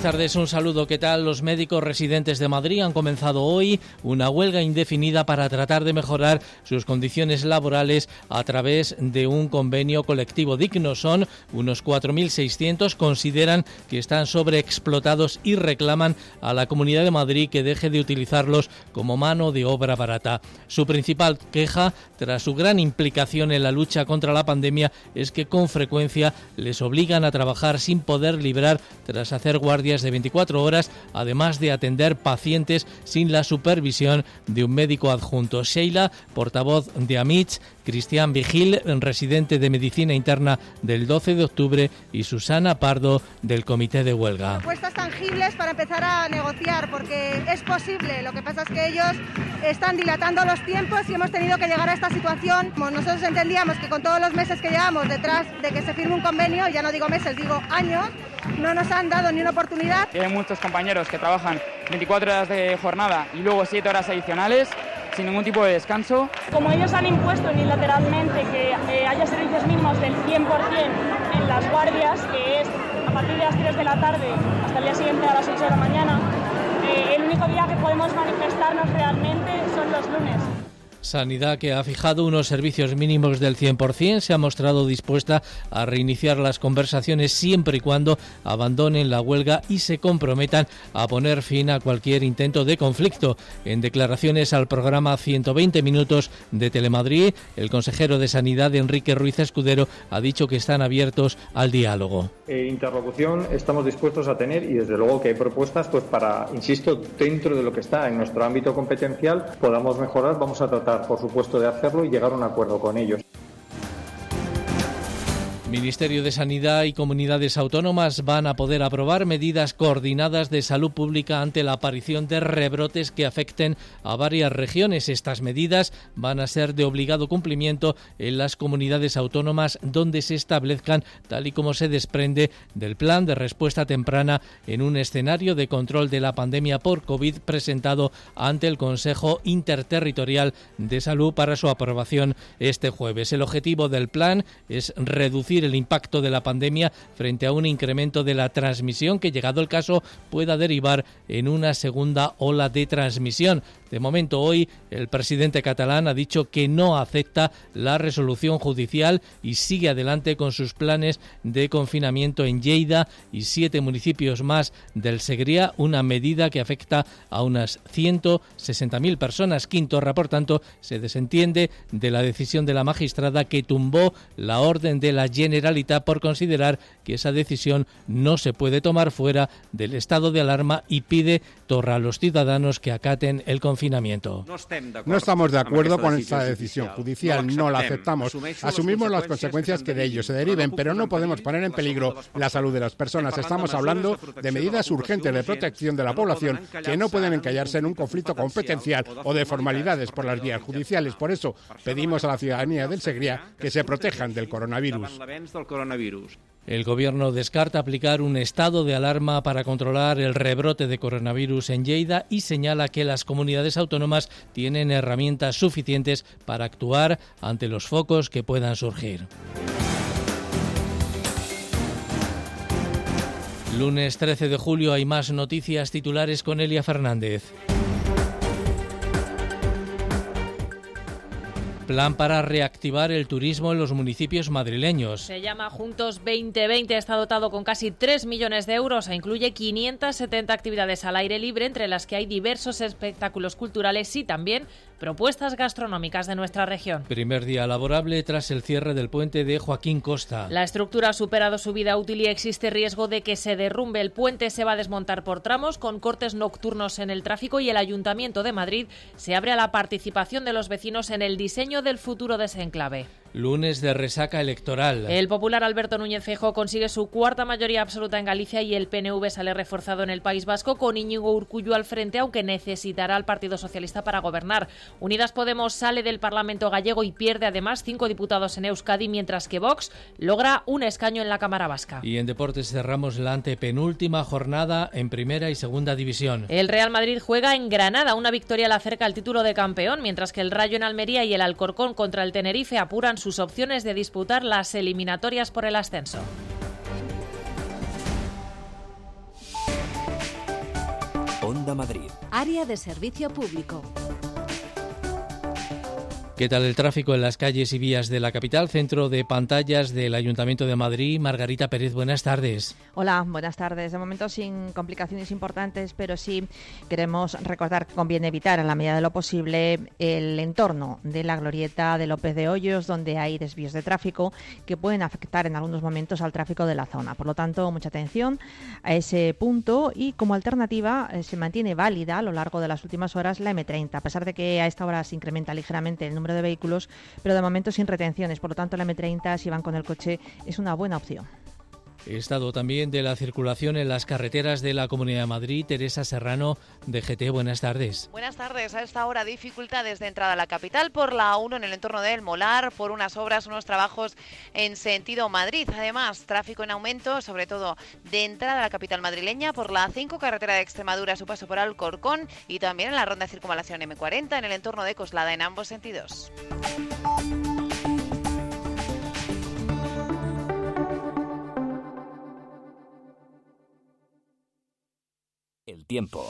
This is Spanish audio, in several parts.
Buenas tardes, un saludo. ¿Qué tal? Los médicos residentes de Madrid han comenzado hoy una huelga indefinida para tratar de mejorar sus condiciones laborales a través de un convenio colectivo digno. Son unos 4.600, consideran que están sobreexplotados y reclaman a la Comunidad de Madrid que deje de utilizarlos como mano de obra barata. Su principal queja, tras su gran implicación en la lucha contra la pandemia, es que con frecuencia les obligan a trabajar sin poder librar tras hacer de 24 horas, además de atender pacientes sin la supervisión de un médico adjunto. Sheila, portavoz de AMITS, Cristian Vigil, residente de Medicina Interna del 12 de octubre, y Susana Pardo, del Comité de Huelga. Propuestas tangibles para empezar a negociar, porque es posible. Lo que pasa es que ellos están dilatando los tiempos y hemos tenido que llegar a esta situación. Nosotros entendíamos que con todos los meses que llevamos detrás de que se firme un convenio, ya no digo meses, digo años, no nos han dado ni una oportunidad. Hay muchos compañeros que trabajan 24 horas de jornada y luego 7 horas adicionales sin ningún tipo de descanso. Como ellos han impuesto unilateralmente que eh, haya servicios mínimos del 100% en las guardias, que es a partir de las 3 de la tarde hasta el día siguiente a las 8 de la mañana, eh, el único día que podemos manifestarnos realmente son los lunes. Sanidad, que ha fijado unos servicios mínimos del 100%, se ha mostrado dispuesta a reiniciar las conversaciones siempre y cuando abandonen la huelga y se comprometan a poner fin a cualquier intento de conflicto. En declaraciones al programa 120 Minutos de Telemadrid, el consejero de Sanidad, Enrique Ruiz Escudero, ha dicho que están abiertos al diálogo. Eh, interlocución estamos dispuestos a tener y desde luego que hay propuestas pues para, insisto, dentro de lo que está en nuestro ámbito competencial podamos mejorar, vamos a tratar por supuesto, de hacerlo y llegar a un acuerdo con ellos. Ministerio de Sanidad y comunidades autónomas van a poder aprobar medidas coordinadas de salud pública ante la aparición de rebrotes que afecten a varias regiones. Estas medidas van a ser de obligado cumplimiento en las comunidades autónomas donde se establezcan, tal y como se desprende del plan de respuesta temprana en un escenario de control de la pandemia por COVID presentado ante el Consejo Interterritorial de Salud para su aprobación este jueves. El objetivo del plan es reducir el impacto de la pandemia frente a un incremento de la transmisión que, llegado el caso, pueda derivar en una segunda ola de transmisión. De momento, hoy el presidente catalán ha dicho que no acepta la resolución judicial y sigue adelante con sus planes de confinamiento en Lleida y siete municipios más del Segría, una medida que afecta a unas 160.000 personas. Quintorra, por tanto, se desentiende de la decisión de la magistrada que tumbó la orden de la Generalitat por considerar que esa decisión no se puede tomar fuera del estado de alarma y pide torra a los ciudadanos que acaten el confinamiento no estamos de acuerdo con esta decisión judicial, no la aceptamos. Asumimos las consecuencias que de ello se deriven, pero no podemos poner en peligro la salud de las personas. Estamos hablando de medidas urgentes de protección de la población que no pueden encallarse en un conflicto competencial o de formalidades por las vías judiciales. Por eso pedimos a la ciudadanía del Segría que se protejan del coronavirus. El gobierno descarta aplicar un estado de alarma para controlar el rebrote de coronavirus en Lleida y señala que las comunidades autónomas tienen herramientas suficientes para actuar ante los focos que puedan surgir. Lunes 13 de julio hay más noticias titulares con Elia Fernández. Plan para reactivar el turismo en los municipios madrileños. Se llama Juntos 2020, está dotado con casi 3 millones de euros e incluye 570 actividades al aire libre, entre las que hay diversos espectáculos culturales y también propuestas gastronómicas de nuestra región. Primer día laborable tras el cierre del puente de Joaquín Costa. La estructura ha superado su vida útil y existe riesgo de que se derrumbe. El puente se va a desmontar por tramos con cortes nocturnos en el tráfico y el Ayuntamiento de Madrid se abre a la participación de los vecinos en el diseño del futuro de ese enclave. Lunes de resaca electoral. El popular Alberto Núñez Fejo consigue su cuarta mayoría absoluta en Galicia y el PNV sale reforzado en el País Vasco con Íñigo Urcullo al frente, aunque necesitará al Partido Socialista para gobernar. Unidas Podemos sale del Parlamento gallego y pierde además cinco diputados en Euskadi, mientras que Vox logra un escaño en la Cámara Vasca. Y en deportes cerramos la antepenúltima jornada en Primera y Segunda División. El Real Madrid juega en Granada, una victoria le acerca al título de campeón, mientras que el Rayo en Almería y el Alcorcón contra el Tenerife apuran sus opciones de disputar las eliminatorias por el ascenso. Onda Madrid. Área de servicio público. ¿Qué tal el tráfico en las calles y vías de la capital? Centro de pantallas del Ayuntamiento de Madrid. Margarita Pérez, buenas tardes. Hola, buenas tardes. De momento sin complicaciones importantes, pero sí queremos recordar que conviene evitar en la medida de lo posible el entorno de la glorieta de López de Hoyos, donde hay desvíos de tráfico que pueden afectar en algunos momentos al tráfico de la zona. Por lo tanto, mucha atención a ese punto y como alternativa eh, se mantiene válida a lo largo de las últimas horas la M30, a pesar de que a esta hora se incrementa ligeramente el número de vehículos, pero de momento sin retenciones. Por lo tanto, la M30, si van con el coche, es una buena opción. Estado también de la circulación en las carreteras de la Comunidad de Madrid. Teresa Serrano, de GT, buenas tardes. Buenas tardes. A esta hora dificultades de entrada a la capital por la A1 en el entorno del Molar, por unas obras, unos trabajos en sentido Madrid. Además, tráfico en aumento, sobre todo de entrada a la capital madrileña por la A5, carretera de Extremadura, su paso por Alcorcón y también en la ronda de circunvalación M40 en el entorno de Coslada en ambos sentidos. El tiempo.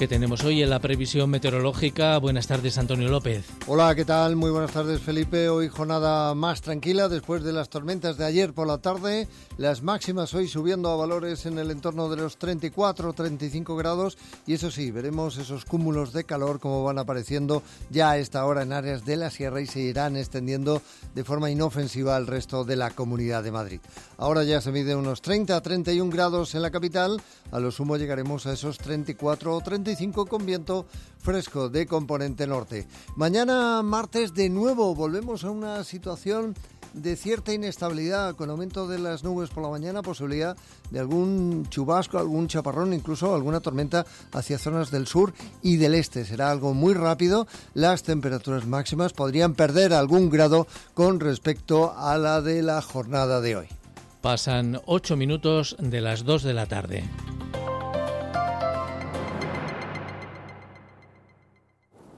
Que tenemos hoy en la previsión meteorológica. Buenas tardes, Antonio López. Hola, ¿qué tal? Muy buenas tardes, Felipe. Hoy jornada más tranquila después de las tormentas de ayer por la tarde. Las máximas hoy subiendo a valores en el entorno de los 34 35 grados. Y eso sí, veremos esos cúmulos de calor como van apareciendo ya a esta hora en áreas de la sierra y se irán extendiendo de forma inofensiva al resto de la comunidad de Madrid. Ahora ya se mide unos 30 a 31 grados en la capital. A lo sumo llegaremos a esos 34 o 35 con viento fresco de componente norte. Mañana martes de nuevo volvemos a una situación de cierta inestabilidad con aumento de las nubes por la mañana, posibilidad de algún chubasco, algún chaparrón, incluso alguna tormenta hacia zonas del sur y del este. Será algo muy rápido. Las temperaturas máximas podrían perder algún grado con respecto a la de la jornada de hoy. Pasan ocho minutos de las dos de la tarde.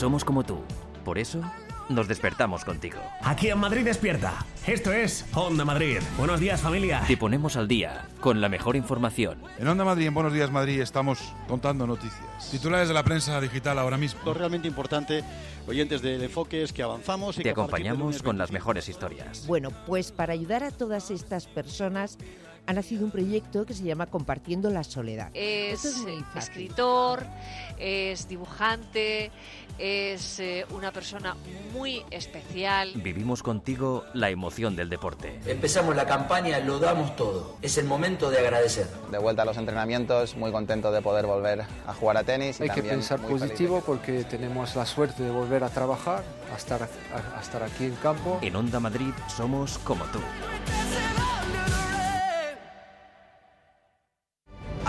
Somos como tú. Por eso nos despertamos contigo. Aquí en Madrid despierta. Esto es Onda Madrid. Buenos días familia. Te ponemos al día con la mejor información. En Onda Madrid, en Buenos Días Madrid, estamos contando noticias. Titulares de la prensa digital ahora mismo. Lo realmente importante, oyentes del enfoque, es que avanzamos y Te acompañamos con las mejores historias. Bueno, pues para ayudar a todas estas personas ha nacido un proyecto que se llama Compartiendo la Soledad. Es, escritor, es dibujante, es eh, una persona muy especial. Vivimos contigo la emoción del deporte. Empezamos la campaña, lo damos todo. Es el momento de agradecer. De vuelta a los entrenamientos, muy contento de poder volver a jugar a tenis. Hay que pensar positivo porque tenemos la suerte de volver a trabajar, a estar, a estar aquí en campo. En Onda Madrid somos como tú.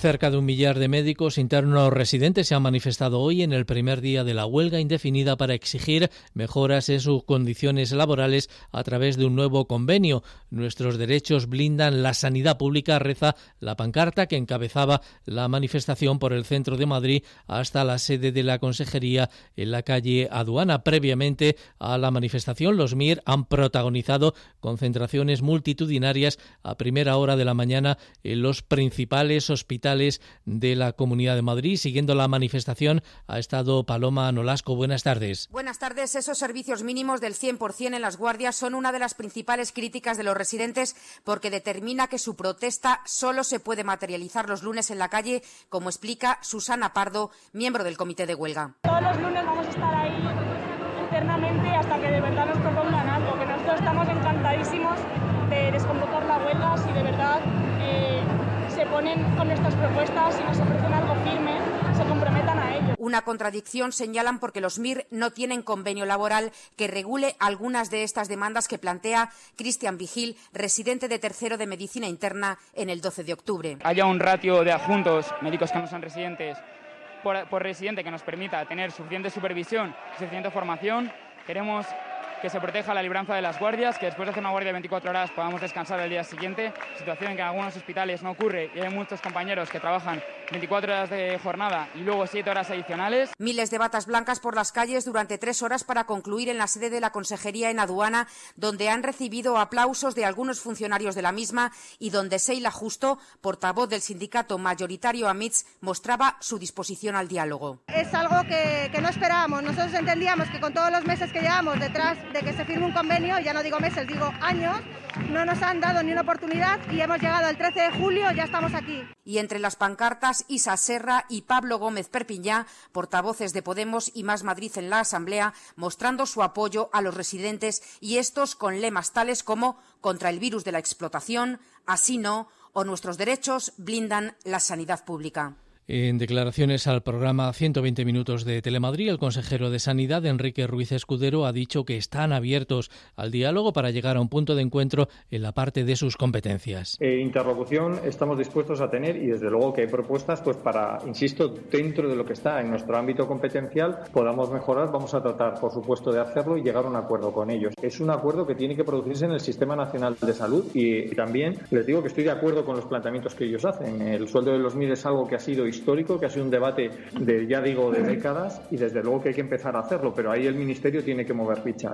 Cerca de un millar de médicos internos residentes se han manifestado hoy en el primer día de la huelga indefinida para exigir mejoras en sus condiciones laborales a través de un nuevo convenio. Nuestros derechos blindan la sanidad pública, reza la pancarta que encabezaba la manifestación por el centro de Madrid hasta la sede de la Consejería en la calle Aduana. Previamente a la manifestación, los MIR han protagonizado concentraciones multitudinarias a primera hora de la mañana en los principales hospitales de la Comunidad de Madrid. Siguiendo la manifestación ha estado Paloma Nolasco. Buenas tardes. Buenas tardes. Esos servicios mínimos del 100% en las guardias son una de las principales críticas de los residentes porque determina que su protesta solo se puede materializar los lunes en la calle, como explica Susana Pardo, miembro del comité de huelga. Todos los lunes vamos a estar ahí internamente hasta que de verdad nos propongan algo, que nosotros estamos encantadísimos de desconvocar la huelga si de verdad eh, se ponen con nuestras propuestas y nos ofrecen algo firme, se comprometan a ello. Una contradicción señalan porque los MIR no tienen convenio laboral que regule algunas de estas demandas que plantea Cristian Vigil, residente de tercero de Medicina Interna, en el 12 de octubre. Haya un ratio de adjuntos médicos que no son residentes por, por residente que nos permita tener suficiente supervisión, suficiente formación. Queremos que se proteja la libranza de las guardias, que después de hacer una guardia de 24 horas podamos descansar el día siguiente, situación en que en algunos hospitales no ocurre y hay muchos compañeros que trabajan 24 horas de jornada y luego 7 horas adicionales. Miles de batas blancas por las calles durante tres horas para concluir en la sede de la Consejería en Aduana, donde han recibido aplausos de algunos funcionarios de la misma y donde Seila Justo, portavoz del sindicato mayoritario AMITS, mostraba su disposición al diálogo. Es algo que, que no esperábamos. Nosotros entendíamos que con todos los meses que llevamos detrás de que se firme un convenio, ya no digo meses, digo años, no nos han dado ni una oportunidad y hemos llegado el 13 de julio, ya estamos aquí. Y entre las pancartas, Isa Serra y Pablo Gómez Perpiñá, portavoces de Podemos y Más Madrid en la Asamblea, mostrando su apoyo a los residentes y estos con lemas tales como contra el virus de la explotación, así no, o nuestros derechos blindan la sanidad pública. En declaraciones al programa 120 Minutos de Telemadrid, el consejero de Sanidad, Enrique Ruiz Escudero, ha dicho que están abiertos al diálogo para llegar a un punto de encuentro en la parte de sus competencias. Eh, interlocución estamos dispuestos a tener y desde luego que hay propuestas pues para, insisto, dentro de lo que está en nuestro ámbito competencial podamos mejorar, vamos a tratar, por supuesto, de hacerlo y llegar a un acuerdo con ellos. Es un acuerdo que tiene que producirse en el Sistema Nacional de Salud y, y también les digo que estoy de acuerdo con los planteamientos que ellos hacen. El sueldo de los MIR es algo que ha sido que ha sido un debate de, ya digo, de décadas y desde luego que hay que empezar a hacerlo, pero ahí el Ministerio tiene que mover ficha.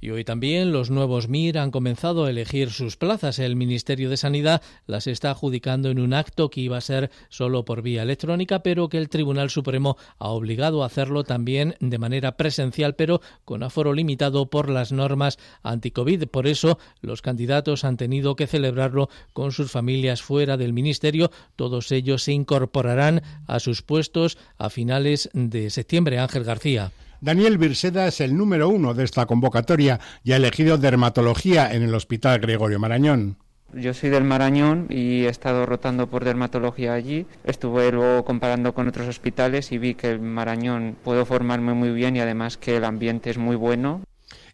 Y hoy también los nuevos MIR han comenzado a elegir sus plazas. El Ministerio de Sanidad las está adjudicando en un acto que iba a ser solo por vía electrónica, pero que el Tribunal Supremo ha obligado a hacerlo también de manera presencial, pero con aforo limitado por las normas anti-COVID. Por eso, los candidatos han tenido que celebrarlo con sus familias fuera del Ministerio. Todos ellos se incorporarán a sus puestos a finales de septiembre. Ángel García. Daniel Birseda es el número uno de esta convocatoria y ha elegido dermatología en el Hospital Gregorio Marañón. Yo soy del Marañón y he estado rotando por dermatología allí. Estuve luego comparando con otros hospitales y vi que el Marañón puedo formarme muy bien y además que el ambiente es muy bueno.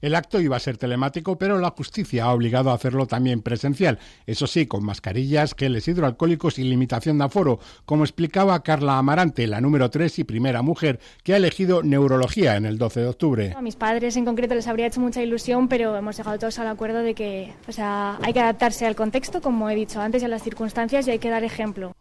El acto iba a ser telemático, pero la justicia ha obligado a hacerlo también presencial, eso sí, con mascarillas, geles hidroalcohólicos y limitación de aforo, como explicaba Carla Amarante, la número 3 y primera mujer que ha elegido neurología en el 12 de octubre. A mis padres en concreto les habría hecho mucha ilusión, pero hemos llegado todos al acuerdo de que o sea, hay que adaptarse al contexto, como he dicho antes, y a las circunstancias y hay que dar ejemplo.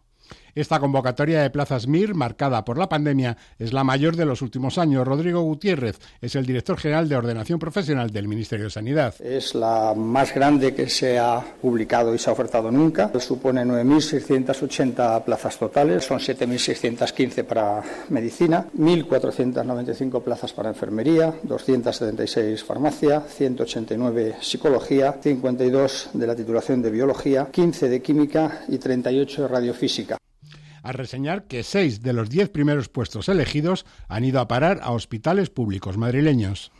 Esta convocatoria de plazas MIR, marcada por la pandemia, es la mayor de los últimos años. Rodrigo Gutiérrez es el director general de Ordenación Profesional del Ministerio de Sanidad. Es la más grande que se ha publicado y se ha ofertado nunca. Supone 9.680 plazas totales, son 7.615 para medicina, 1.495 plazas para enfermería, 276 farmacia, 189 psicología, 52 de la titulación de biología, 15 de química y 38 de radiofísica. A reseñar que seis de los diez primeros puestos elegidos han ido a parar a hospitales públicos madrileños.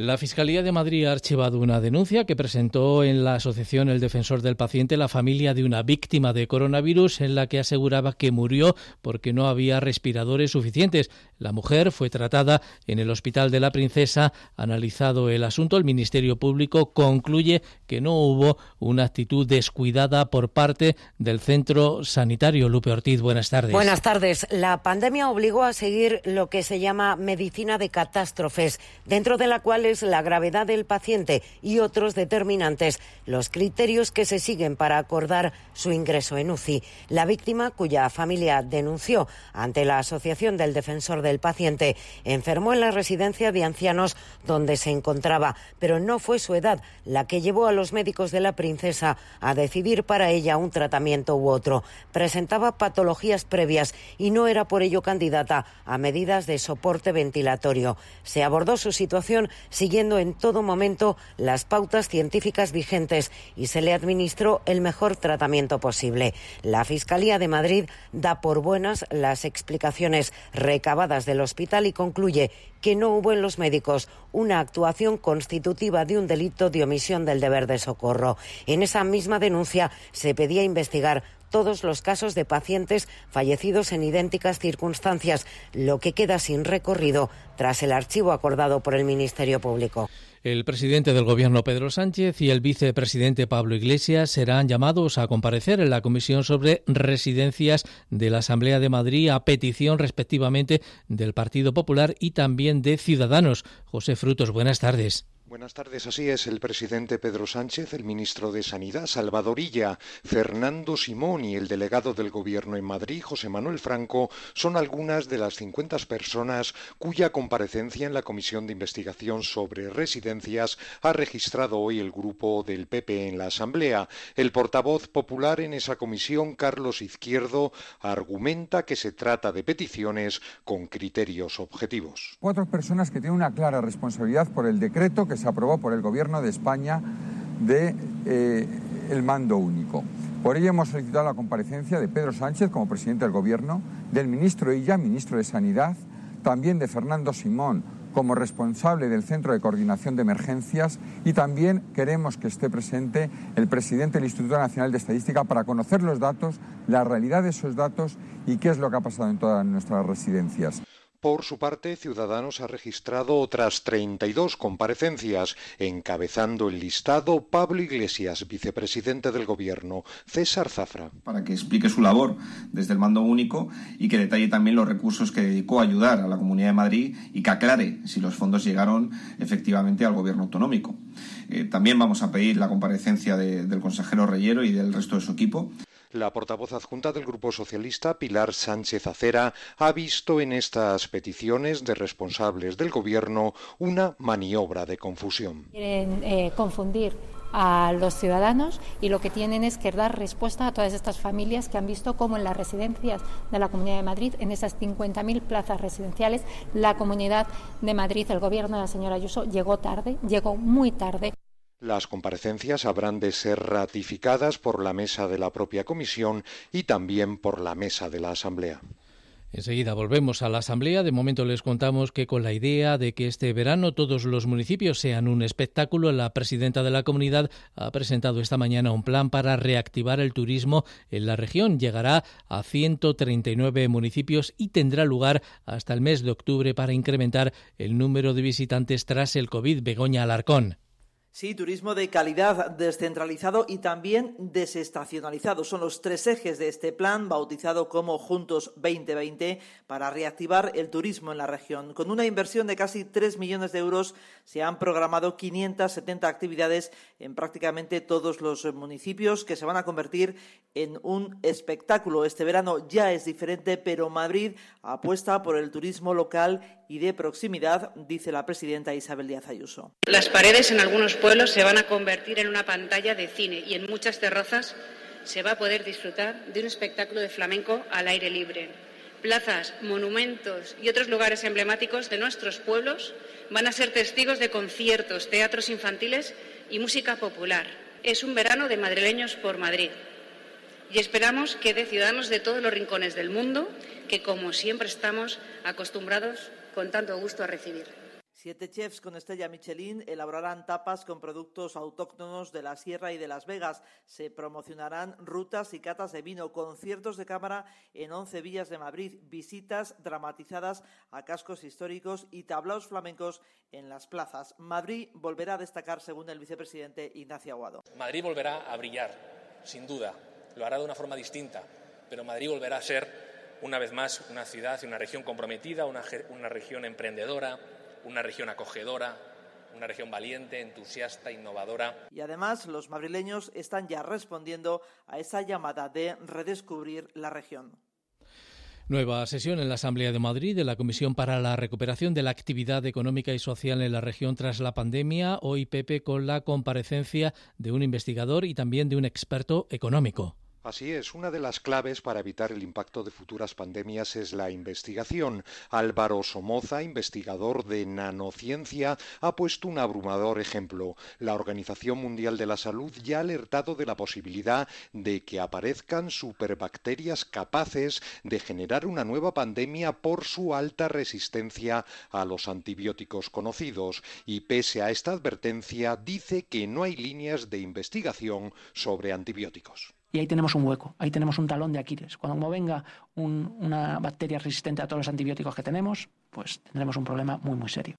La Fiscalía de Madrid ha archivado una denuncia que presentó en la Asociación El Defensor del Paciente la familia de una víctima de coronavirus en la que aseguraba que murió porque no había respiradores suficientes. La mujer fue tratada en el Hospital de la Princesa. Analizado el asunto, el Ministerio Público concluye que no hubo una actitud descuidada por parte del centro sanitario. Lupe Ortiz, buenas tardes. Buenas tardes. La pandemia obligó a seguir lo que se llama medicina de catástrofes, dentro de la cual la gravedad del paciente y otros determinantes, los criterios que se siguen para acordar su ingreso en UCI. La víctima, cuya familia denunció ante la Asociación del Defensor del Paciente, enfermó en la residencia de ancianos donde se encontraba, pero no fue su edad la que llevó a los médicos de la princesa a decidir para ella un tratamiento u otro. Presentaba patologías previas y no era por ello candidata a medidas de soporte ventilatorio. Se abordó su situación siguiendo en todo momento las pautas científicas vigentes y se le administró el mejor tratamiento posible. La Fiscalía de Madrid da por buenas las explicaciones recabadas del hospital y concluye que no hubo en los médicos una actuación constitutiva de un delito de omisión del deber de socorro. En esa misma denuncia se pedía investigar todos los casos de pacientes fallecidos en idénticas circunstancias, lo que queda sin recorrido tras el archivo acordado por el Ministerio Público. El presidente del Gobierno, Pedro Sánchez, y el vicepresidente Pablo Iglesias serán llamados a comparecer en la Comisión sobre Residencias de la Asamblea de Madrid a petición, respectivamente, del Partido Popular y también de Ciudadanos. José Frutos, buenas tardes. Buenas tardes. Así es, el presidente Pedro Sánchez, el ministro de Sanidad, Salvador Illa, Fernando Simón y el delegado del Gobierno en Madrid, José Manuel Franco, son algunas de las 50 personas cuya comparecencia en la Comisión de Investigación sobre Residencias ha registrado hoy el grupo del PP en la Asamblea. El portavoz popular en esa comisión, Carlos Izquierdo, argumenta que se trata de peticiones con criterios objetivos. Cuatro personas que tienen una clara responsabilidad por el decreto que se aprobó por el Gobierno de España de eh, el mando único. Por ello hemos solicitado la comparecencia de Pedro Sánchez como presidente del Gobierno, del ministro Illa, ministro de Sanidad, también de Fernando Simón como responsable del Centro de Coordinación de Emergencias y también queremos que esté presente el presidente del Instituto Nacional de Estadística para conocer los datos, la realidad de esos datos y qué es lo que ha pasado en todas nuestras residencias. Por su parte, Ciudadanos ha registrado otras 32 comparecencias, encabezando el listado Pablo Iglesias, vicepresidente del Gobierno, César Zafra. Para que explique su labor desde el mando único y que detalle también los recursos que dedicó a ayudar a la Comunidad de Madrid y que aclare si los fondos llegaron efectivamente al Gobierno autonómico. Eh, también vamos a pedir la comparecencia del consejero Reyero y del resto de su equipo. La portavoz adjunta del Grupo Socialista, Pilar Sánchez Acera, ha visto en estas peticiones de responsables del Gobierno una maniobra de confusión. Quieren eh, confundir a los ciudadanos y lo que tienen es que dar respuesta a todas estas familias que han visto cómo en las residencias de la Comunidad de Madrid, en esas 50.000 plazas residenciales, la Comunidad de Madrid, el gobierno de la señora Ayuso, llegó tarde, llegó muy tarde. Las comparecencias habrán de ser ratificadas por la mesa de la propia comisión y también por la mesa de la Asamblea. Enseguida volvemos a la Asamblea. De momento les contamos que con la idea de que este verano todos los municipios sean un espectáculo, la presidenta de la comunidad ha presentado esta mañana un plan para reactivar el turismo en la región. Llegará a 139 municipios y tendrá lugar hasta el mes de octubre para incrementar el número de visitantes tras el COVID. Begoña Alarcón. Sí, turismo de calidad, descentralizado y también desestacionalizado. Son los tres ejes de este plan, bautizado como Juntos 2020, para reactivar el turismo en la región. Con una inversión de casi 3 millones de euros, se han programado 570 actividades en prácticamente todos los municipios que se van a convertir en un espectáculo. Este verano ya es diferente, pero Madrid apuesta por el turismo local y de proximidad, dice la presidenta Isabel Díaz Ayuso. Las paredes en algunos pueblos se van a convertir en una pantalla de cine y en muchas terrazas se va a poder disfrutar de un espectáculo de flamenco al aire libre. Plazas, monumentos y otros lugares emblemáticos de nuestros pueblos van a ser testigos de conciertos, teatros infantiles y música popular. Es un verano de madrileños por Madrid. y esperamos que de ciudadanos de todos los rincones del mundo que, como siempre, estamos acostumbrados con tanto gusto a recibir. Siete chefs con estrella Michelin elaborarán tapas con productos autóctonos de la Sierra y de Las Vegas. Se promocionarán rutas y catas de vino, conciertos de cámara en 11 villas de Madrid, visitas dramatizadas a cascos históricos y tablaos flamencos en las plazas. Madrid volverá a destacar, según el vicepresidente Ignacio Aguado. Madrid volverá a brillar, sin duda. Lo hará de una forma distinta, pero Madrid volverá a ser, una vez más, una ciudad y una región comprometida, una, una región emprendedora una región acogedora, una región valiente, entusiasta, innovadora. Y además los madrileños están ya respondiendo a esa llamada de redescubrir la región. Nueva sesión en la Asamblea de Madrid de la Comisión para la Recuperación de la Actividad Económica y Social en la región tras la pandemia. Hoy Pepe con la comparecencia de un investigador y también de un experto económico. Así es, una de las claves para evitar el impacto de futuras pandemias es la investigación. Álvaro Somoza, investigador de nanociencia, ha puesto un abrumador ejemplo. La Organización Mundial de la Salud ya ha alertado de la posibilidad de que aparezcan superbacterias capaces de generar una nueva pandemia por su alta resistencia a los antibióticos conocidos. Y pese a esta advertencia, dice que no hay líneas de investigación sobre antibióticos. Y ahí tenemos un hueco, ahí tenemos un talón de Aquiles. Cuando venga una bacteria resistente a todos los antibióticos que tenemos, pues tendremos un problema muy, muy serio.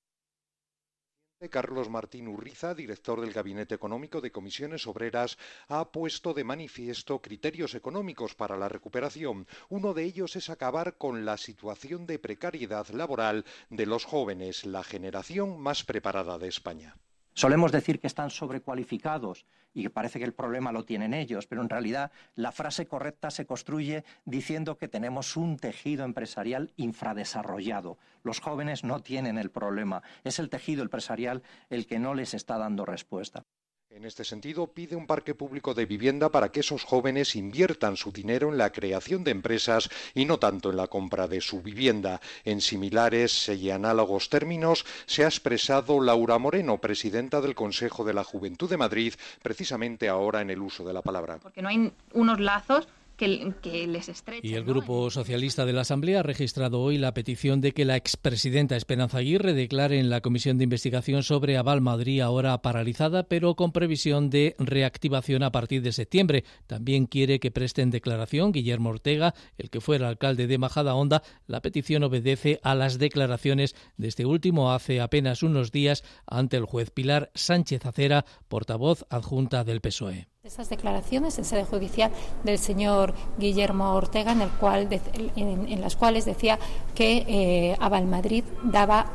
Carlos Martín Urriza, director del Gabinete Económico de Comisiones Obreras, ha puesto de manifiesto criterios económicos para la recuperación. Uno de ellos es acabar con la situación de precariedad laboral de los jóvenes, la generación más preparada de España. Solemos decir que están sobrecualificados y que parece que el problema lo tienen ellos, pero en realidad la frase correcta se construye diciendo que tenemos un tejido empresarial infradesarrollado. Los jóvenes no tienen el problema, es el tejido empresarial el que no les está dando respuesta. En este sentido, pide un parque público de vivienda para que esos jóvenes inviertan su dinero en la creación de empresas y no tanto en la compra de su vivienda. En similares y análogos términos se ha expresado Laura Moreno, presidenta del Consejo de la Juventud de Madrid, precisamente ahora en el uso de la palabra. Porque no hay unos lazos y el Grupo Socialista de la Asamblea ha registrado hoy la petición de que la expresidenta Esperanza Aguirre declare en la Comisión de Investigación sobre Aval Madrid ahora paralizada, pero con previsión de reactivación a partir de septiembre. También quiere que presten declaración Guillermo Ortega, el que fuera alcalde de Majadahonda. La petición obedece a las declaraciones de este último hace apenas unos días ante el juez Pilar Sánchez Acera, portavoz adjunta del PSOE. Esas declaraciones en sede judicial del señor Guillermo Ortega, en, el cual, en, las cuales decía que eh, Aval Madrid daba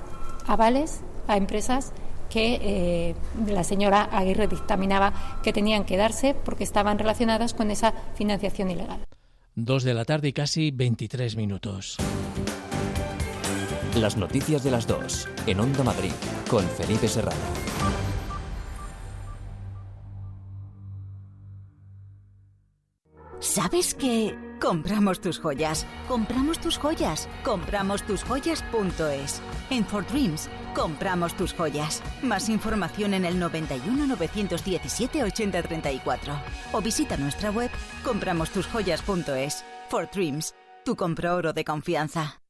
avales a empresas que eh, la señora Aguirre dictaminaba que tenían que darse porque estaban relacionadas con esa financiación ilegal. Dos de la tarde y casi 23 minutos. Las noticias de las dos en Onda Madrid con Felipe Serrano. ¿Sabes que compramos tus joyas? Compramos tus joyas. Compramos tus joyas.es. En For Dreams, compramos tus joyas. Más información en el 91 917 8034 o visita nuestra web compramostusjoyas.es. For Dreams, tu compro oro de confianza.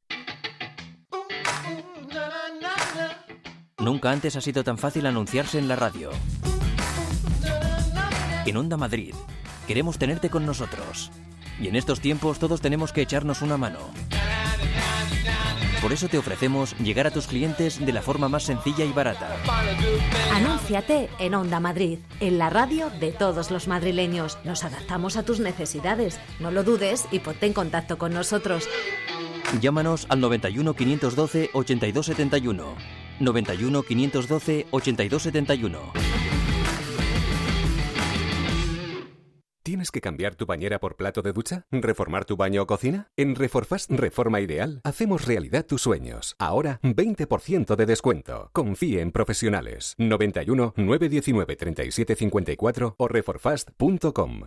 Nunca antes ha sido tan fácil anunciarse en la radio. En Onda Madrid Queremos tenerte con nosotros. Y en estos tiempos todos tenemos que echarnos una mano. Por eso te ofrecemos llegar a tus clientes de la forma más sencilla y barata. Anúnciate en Onda Madrid, en la radio de todos los madrileños. Nos adaptamos a tus necesidades. No lo dudes y ponte en contacto con nosotros. Llámanos al 91 512 8271. 91 512 8271. ¿Tienes que cambiar tu bañera por plato de ducha? ¿Reformar tu baño o cocina? En Reforfast Reforma Ideal hacemos realidad tus sueños. Ahora 20% de descuento. Confíe en profesionales. 91 919 3754 o reforfast.com.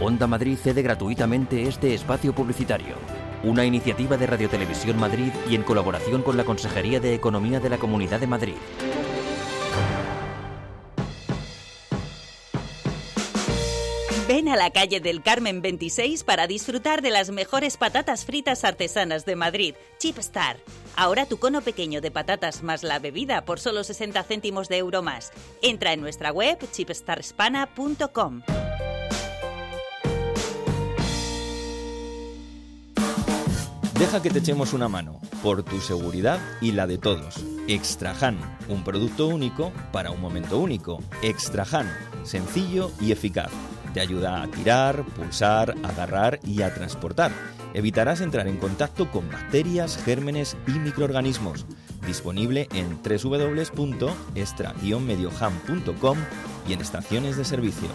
Onda Madrid cede gratuitamente este espacio publicitario. Una iniciativa de Radio Televisión Madrid y en colaboración con la Consejería de Economía de la Comunidad de Madrid. Ven a la calle del Carmen 26 para disfrutar de las mejores patatas fritas artesanas de Madrid, Chip Star. Ahora tu cono pequeño de patatas más la bebida por solo 60 céntimos de euro más. Entra en nuestra web chipstarspana.com. Deja que te echemos una mano, por tu seguridad y la de todos. Extrahan, un producto único para un momento único. Extrahan, sencillo y eficaz. Te ayuda a tirar, pulsar, agarrar y a transportar. Evitarás entrar en contacto con bacterias, gérmenes y microorganismos. Disponible en www.extra-medioham.com y en estaciones de servicio.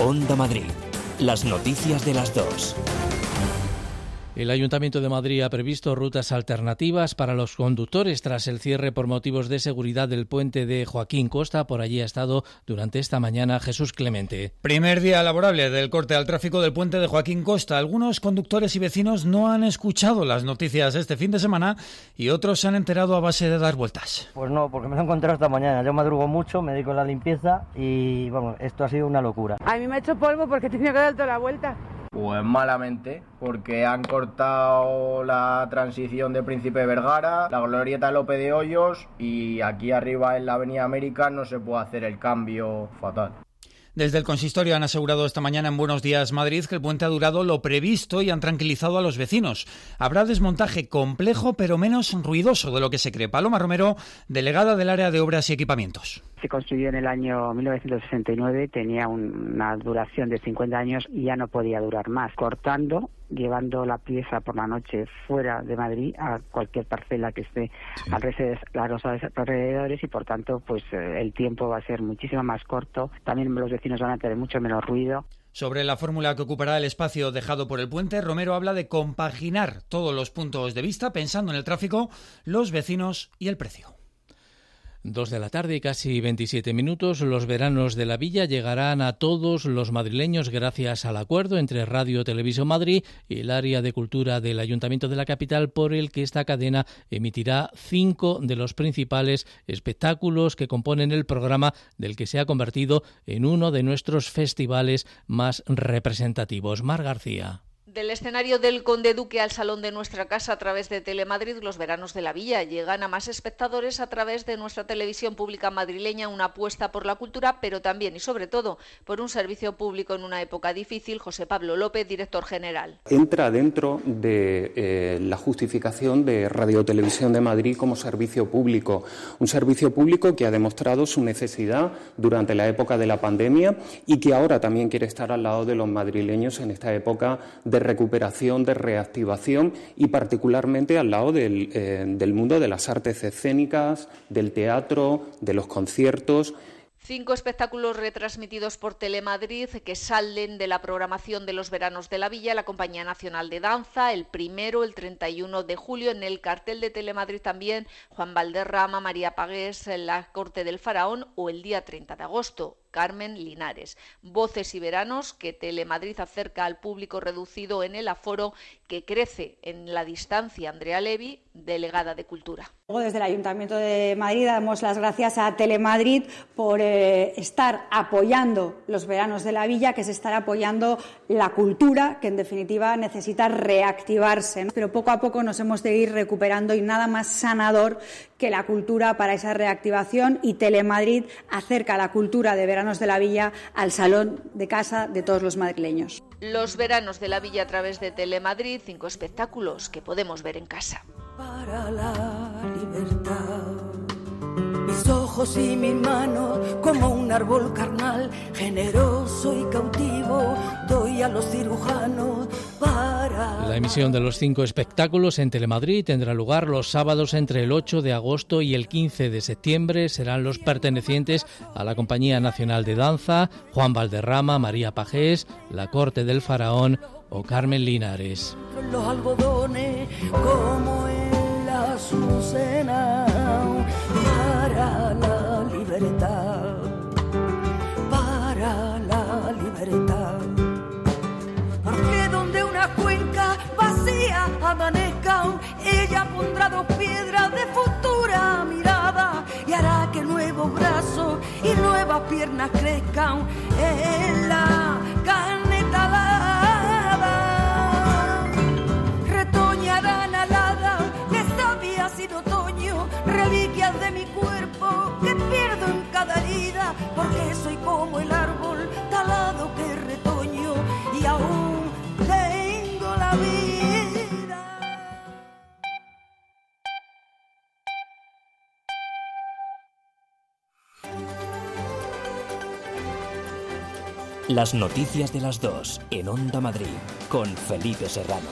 Onda Madrid. Las noticias de las dos. El Ayuntamiento de Madrid ha previsto rutas alternativas para los conductores tras el cierre por motivos de seguridad del puente de Joaquín Costa. Por allí ha estado durante esta mañana Jesús Clemente. Primer día laborable del corte al tráfico del puente de Joaquín Costa. Algunos conductores y vecinos no han escuchado las noticias este fin de semana y otros se han enterado a base de dar vueltas. Pues no, porque me lo he encontrado esta mañana. Yo madrugo mucho, me dedico a la limpieza y vamos, esto ha sido una locura. A mí me ha hecho polvo porque tenido que dar toda la vuelta. Pues malamente, porque han cortado la transición de Príncipe Vergara, la glorieta Lope de Hoyos y aquí arriba en la Avenida América no se puede hacer el cambio fatal. Desde el consistorio han asegurado esta mañana en Buenos Días Madrid que el puente ha durado lo previsto y han tranquilizado a los vecinos. Habrá desmontaje complejo pero menos ruidoso de lo que se cree. Paloma Romero, delegada del área de obras y equipamientos. Se construyó en el año 1969, tenía una duración de 50 años y ya no podía durar más. Cortando llevando la pieza por la noche fuera de Madrid a cualquier parcela que esté a los alrededores y por tanto pues eh, el tiempo va a ser muchísimo más corto. También los vecinos van a tener mucho menos ruido. Sobre la fórmula que ocupará el espacio dejado por el puente, Romero habla de compaginar todos los puntos de vista pensando en el tráfico, los vecinos y el precio. Dos de la tarde y casi 27 minutos. Los veranos de la villa llegarán a todos los madrileños gracias al acuerdo entre Radio Televisión Madrid y el área de cultura del Ayuntamiento de la capital por el que esta cadena emitirá cinco de los principales espectáculos que componen el programa del que se ha convertido en uno de nuestros festivales más representativos. Mar García. Del escenario del Conde Duque al Salón de nuestra casa a través de Telemadrid, los veranos de la villa llegan a más espectadores a través de nuestra televisión pública madrileña, una apuesta por la cultura, pero también y sobre todo por un servicio público en una época difícil. José Pablo López, director general. Entra dentro de eh, la justificación de Radio Televisión de Madrid como servicio público, un servicio público que ha demostrado su necesidad durante la época de la pandemia y que ahora también quiere estar al lado de los madrileños en esta época de recuperación, de reactivación y particularmente al lado del, eh, del mundo de las artes escénicas, del teatro, de los conciertos. Cinco espectáculos retransmitidos por Telemadrid que salen de la programación de los veranos de la Villa, la Compañía Nacional de Danza, el primero, el 31 de julio, en el cartel de Telemadrid también Juan Valderrama, María Pagués, La Corte del Faraón o el día 30 de agosto. Carmen Linares. Voces y veranos que Telemadrid acerca al público reducido en el aforo que crece en la distancia. Andrea Levi, delegada de Cultura. Desde el Ayuntamiento de Madrid damos las gracias a Telemadrid por eh, estar apoyando los veranos de la villa, que es estar apoyando la cultura, que en definitiva necesita reactivarse. Pero poco a poco nos hemos de ir recuperando y nada más sanador que la cultura para esa reactivación y Telemadrid acerca la cultura de veranos de la villa al salón de casa de todos los madrileños. Los veranos de la villa a través de Telemadrid, cinco espectáculos que podemos ver en casa. Para la libertad mis ojos y mi mano como un árbol carnal, generoso y cautivo, doy a los cirujanos para... La emisión de los cinco espectáculos en Telemadrid tendrá lugar los sábados entre el 8 de agosto y el 15 de septiembre. Serán los pertenecientes a la Compañía Nacional de Danza, Juan Valderrama, María Pajés, La Corte del Faraón o Carmen Linares. Los algodones como en la azucena para la libertad. Porque donde una cuenca vacía amanezca, ella pondrá dos piedras de futura mirada y hará que nuevos brazos y nuevas piernas crezcan en la caneta reliquias de mi cuerpo que pierdo en cada herida, porque soy como el árbol talado que retoño y aún tengo la vida. Las noticias de las dos en Onda Madrid con Felipe Serrano.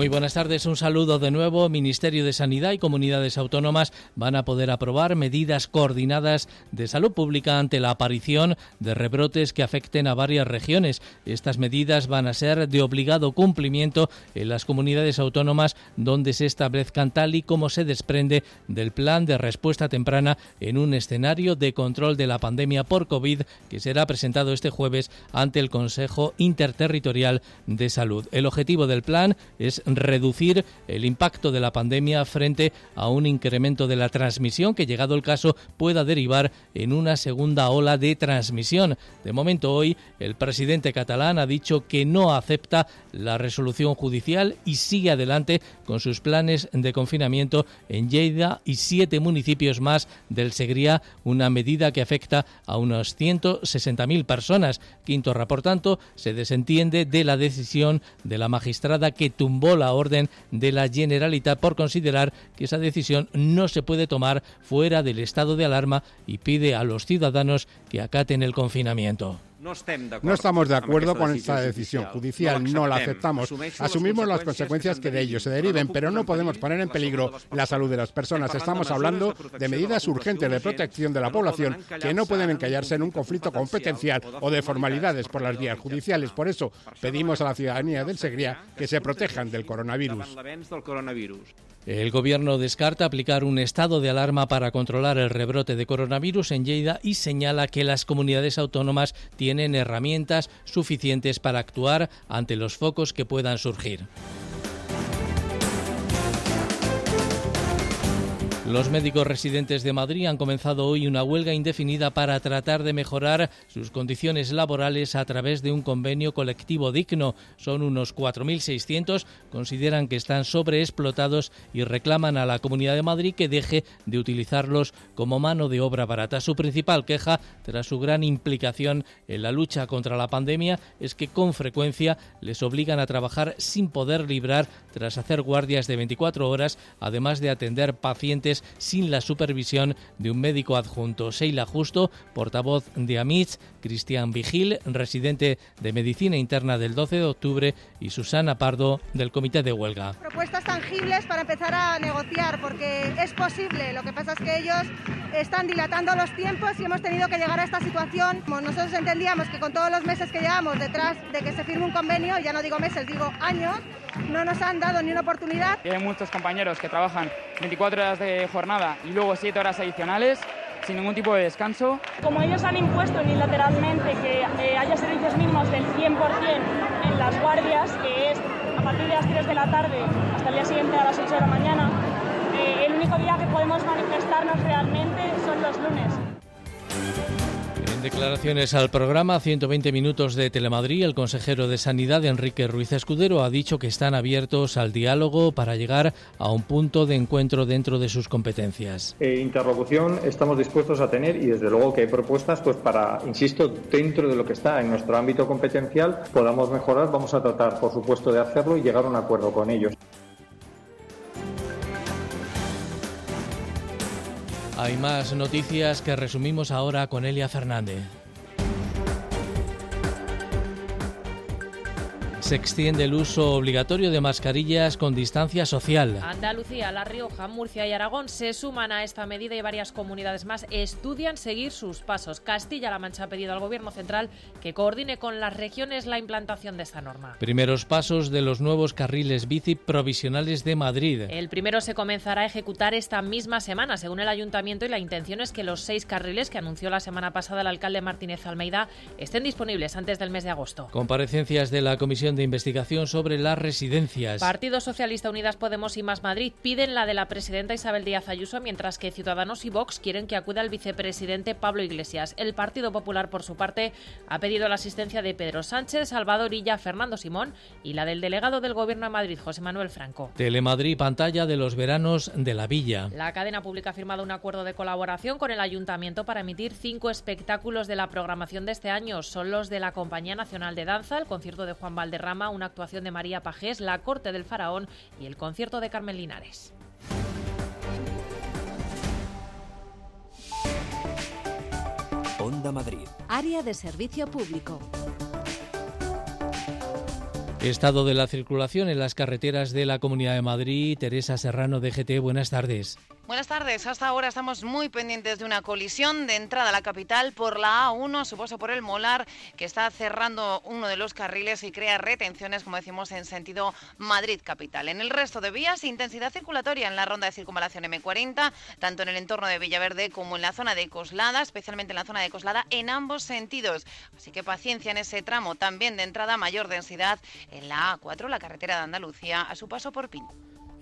Muy buenas tardes, un saludo de nuevo. Ministerio de Sanidad y comunidades autónomas van a poder aprobar medidas coordinadas de salud pública ante la aparición de rebrotes que afecten a varias regiones. Estas medidas van a ser de obligado cumplimiento en las comunidades autónomas donde se establezcan tal y como se desprende del plan de respuesta temprana en un escenario de control de la pandemia por COVID que será presentado este jueves ante el Consejo Interterritorial de Salud. El objetivo del plan es reducir el impacto de la pandemia frente a un incremento de la transmisión que, llegado el caso, pueda derivar en una segunda ola de transmisión. De momento, hoy, el presidente catalán ha dicho que no acepta la resolución judicial y sigue adelante con sus planes de confinamiento en Lleida y siete municipios más del Segriá, una medida que afecta a unos 160.000 personas. Quinto, por tanto, se desentiende de la decisión de la magistrada que tumbó la orden de la Generalitat por considerar que esa decisión no se puede tomar fuera del estado de alarma y pide a los ciudadanos que acaten el confinamiento. No estamos de acuerdo con esta decisión judicial, no la aceptamos. Asumimos las consecuencias que de ello se deriven, pero no podemos poner en peligro la salud de las personas. Estamos hablando de medidas urgentes de protección de la población que no pueden encallarse en un conflicto competencial o de formalidades por las vías judiciales. Por eso pedimos a la ciudadanía del Segría que se protejan del coronavirus. El gobierno descarta aplicar un estado de alarma para controlar el rebrote de coronavirus en Lleida y señala que las comunidades autónomas tienen herramientas suficientes para actuar ante los focos que puedan surgir. Los médicos residentes de Madrid han comenzado hoy una huelga indefinida para tratar de mejorar sus condiciones laborales a través de un convenio colectivo digno. Son unos 4.600, consideran que están sobreexplotados y reclaman a la Comunidad de Madrid que deje de utilizarlos como mano de obra barata. Su principal queja, tras su gran implicación en la lucha contra la pandemia, es que con frecuencia les obligan a trabajar sin poder librar tras hacer guardias de 24 horas, además de atender pacientes sin la supervisión de un médico adjunto. Seila Justo, portavoz de AMITS, Cristian Vigil, residente de Medicina Interna del 12 de octubre, y Susana Pardo, del Comité de Huelga. Propuestas tangibles para empezar a negociar, porque es posible. Lo que pasa es que ellos están dilatando los tiempos y hemos tenido que llegar a esta situación. Como nosotros entendíamos que con todos los meses que llevamos detrás de que se firme un convenio, ya no digo meses, digo años, no nos han dado ni una oportunidad. Hay muchos compañeros que trabajan 24 horas de jornada y luego 7 horas adicionales sin ningún tipo de descanso. Como ellos han impuesto unilateralmente que eh, haya servicios mínimos del 100% en las guardias, que es a partir de las 3 de la tarde hasta el día siguiente a las 8 de la mañana, eh, el único día que podemos manifestarnos realmente son los lunes. En declaraciones al programa 120 minutos de Telemadrid, el consejero de Sanidad Enrique Ruiz Escudero ha dicho que están abiertos al diálogo para llegar a un punto de encuentro dentro de sus competencias. Eh, interlocución estamos dispuestos a tener y desde luego que hay propuestas pues para, insisto, dentro de lo que está en nuestro ámbito competencial podamos mejorar, vamos a tratar por supuesto de hacerlo y llegar a un acuerdo con ellos. Hay más noticias que resumimos ahora con Elia Fernández. Se extiende el uso obligatorio de mascarillas con distancia social. Andalucía, La Rioja, Murcia y Aragón se suman a esta medida y varias comunidades más estudian seguir sus pasos. Castilla-La Mancha ha pedido al Gobierno central que coordine con las regiones la implantación de esta norma. Primeros pasos de los nuevos carriles bici provisionales de Madrid. El primero se comenzará a ejecutar esta misma semana, según el Ayuntamiento, y la intención es que los seis carriles que anunció la semana pasada el alcalde Martínez Almeida estén disponibles antes del mes de agosto. Comparecencias de la Comisión de Investigación sobre las residencias. Partido Socialista Unidas Podemos y Más Madrid piden la de la presidenta Isabel Díaz Ayuso, mientras que Ciudadanos y Vox quieren que acuda el vicepresidente Pablo Iglesias. El Partido Popular, por su parte, ha pedido la asistencia de Pedro Sánchez, Salvador Illa, Fernando Simón y la del delegado del Gobierno de Madrid, José Manuel Franco. Telemadrid, pantalla de los veranos de la Villa. La cadena pública ha firmado un acuerdo de colaboración con el Ayuntamiento para emitir cinco espectáculos de la programación de este año. Son los de la Compañía Nacional de Danza, el concierto de Juan Valderrama, una actuación de María Pajés, la Corte del Faraón y el concierto de Carmen Linares. Onda Madrid. Área de servicio público. Estado de la circulación en las carreteras de la Comunidad de Madrid. Teresa Serrano, DGT, buenas tardes. Buenas tardes. Hasta ahora estamos muy pendientes de una colisión de entrada a la capital por la A1, supuesto por el Molar, que está cerrando uno de los carriles y crea retenciones, como decimos, en sentido Madrid-Capital. En el resto de vías, intensidad circulatoria en la ronda de circunvalación M40, tanto en el entorno de Villaverde como en la zona de Coslada, especialmente en la zona de Coslada, en ambos sentidos. Así que paciencia en ese tramo. También de entrada, mayor densidad en la A4, la carretera de Andalucía, a su paso por Pin.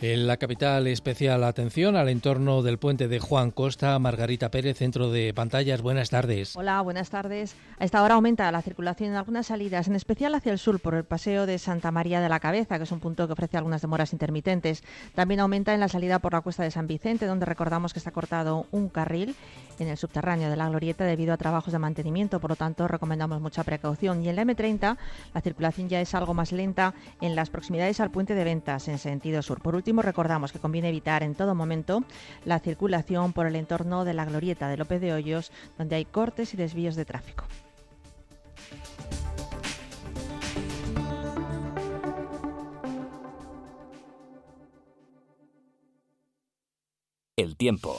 En la capital, especial atención al entorno del puente de Juan Costa. Margarita Pérez, centro de pantallas. Buenas tardes. Hola, buenas tardes. A esta hora aumenta la circulación en algunas salidas, en especial hacia el sur, por el paseo de Santa María de la Cabeza, que es un punto que ofrece algunas demoras intermitentes. También aumenta en la salida por la cuesta de San Vicente, donde recordamos que está cortado un carril en el subterráneo de la glorieta debido a trabajos de mantenimiento. Por lo tanto, recomendamos mucha precaución. Y en la M30, la circulación ya es algo más lenta en las proximidades al puente de ventas en sentido sur. Por último, recordamos que conviene evitar en todo momento la circulación por el entorno de la glorieta de López de Hoyos, donde hay cortes y desvíos de tráfico. El tiempo.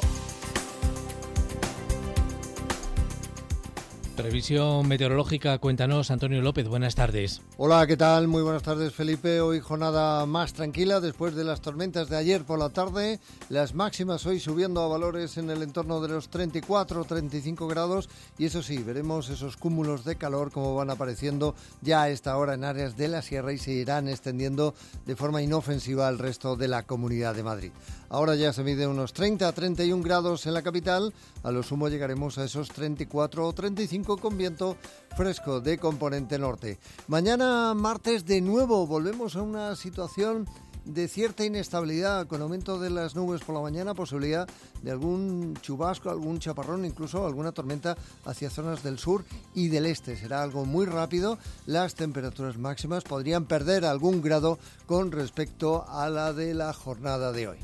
Previsión meteorológica, cuéntanos, Antonio López, buenas tardes. Hola, ¿qué tal? Muy buenas tardes, Felipe. Hoy jornada más tranquila después de las tormentas de ayer por la tarde. Las máximas hoy subiendo a valores en el entorno de los 34 35 grados y eso sí, veremos esos cúmulos de calor como van apareciendo ya a esta hora en áreas de la sierra y se irán extendiendo de forma inofensiva al resto de la comunidad de Madrid. Ahora ya se mide unos 30 a 31 grados en la capital, a lo sumo llegaremos a esos 34 o 35 con viento fresco de componente norte. Mañana martes de nuevo volvemos a una situación de cierta inestabilidad con aumento de las nubes por la mañana, posibilidad de algún chubasco, algún chaparrón, incluso alguna tormenta hacia zonas del sur y del este. Será algo muy rápido. Las temperaturas máximas podrían perder algún grado con respecto a la de la jornada de hoy.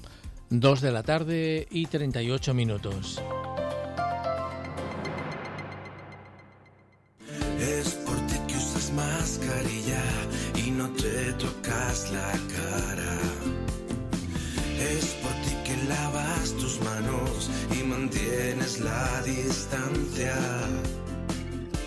2 de la tarde y 38 minutos. Es por ti que usas mascarilla y no te tocas la cara. Es por ti que lavas tus manos y mantienes la distancia.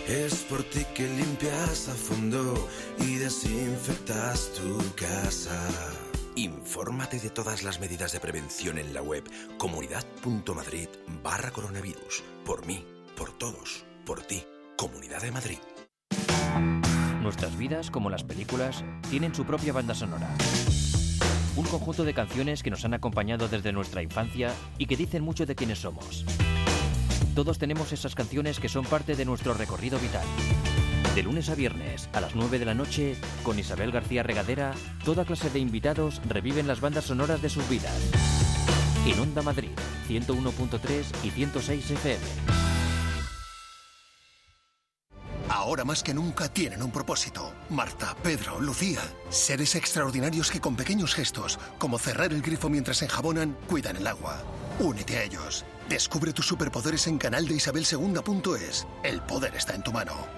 Es por ti que limpias a fondo y desinfectas tu casa. Infórmate de todas las medidas de prevención en la web comunidad.madrid barra coronavirus. Por mí, por todos, por ti. Comunidad de Madrid. Nuestras vidas, como las películas, tienen su propia banda sonora. Un conjunto de canciones que nos han acompañado desde nuestra infancia y que dicen mucho de quiénes somos. Todos tenemos esas canciones que son parte de nuestro recorrido vital. De lunes a viernes, a las 9 de la noche, con Isabel García Regadera, toda clase de invitados reviven las bandas sonoras de sus vidas. En Onda Madrid, 101.3 y 106 FM. Ahora más que nunca tienen un propósito. Marta, Pedro, Lucía. Seres extraordinarios que con pequeños gestos, como cerrar el grifo mientras enjabonan, cuidan el agua. Únete a ellos. Descubre tus superpoderes en canal de Isabel El poder está en tu mano.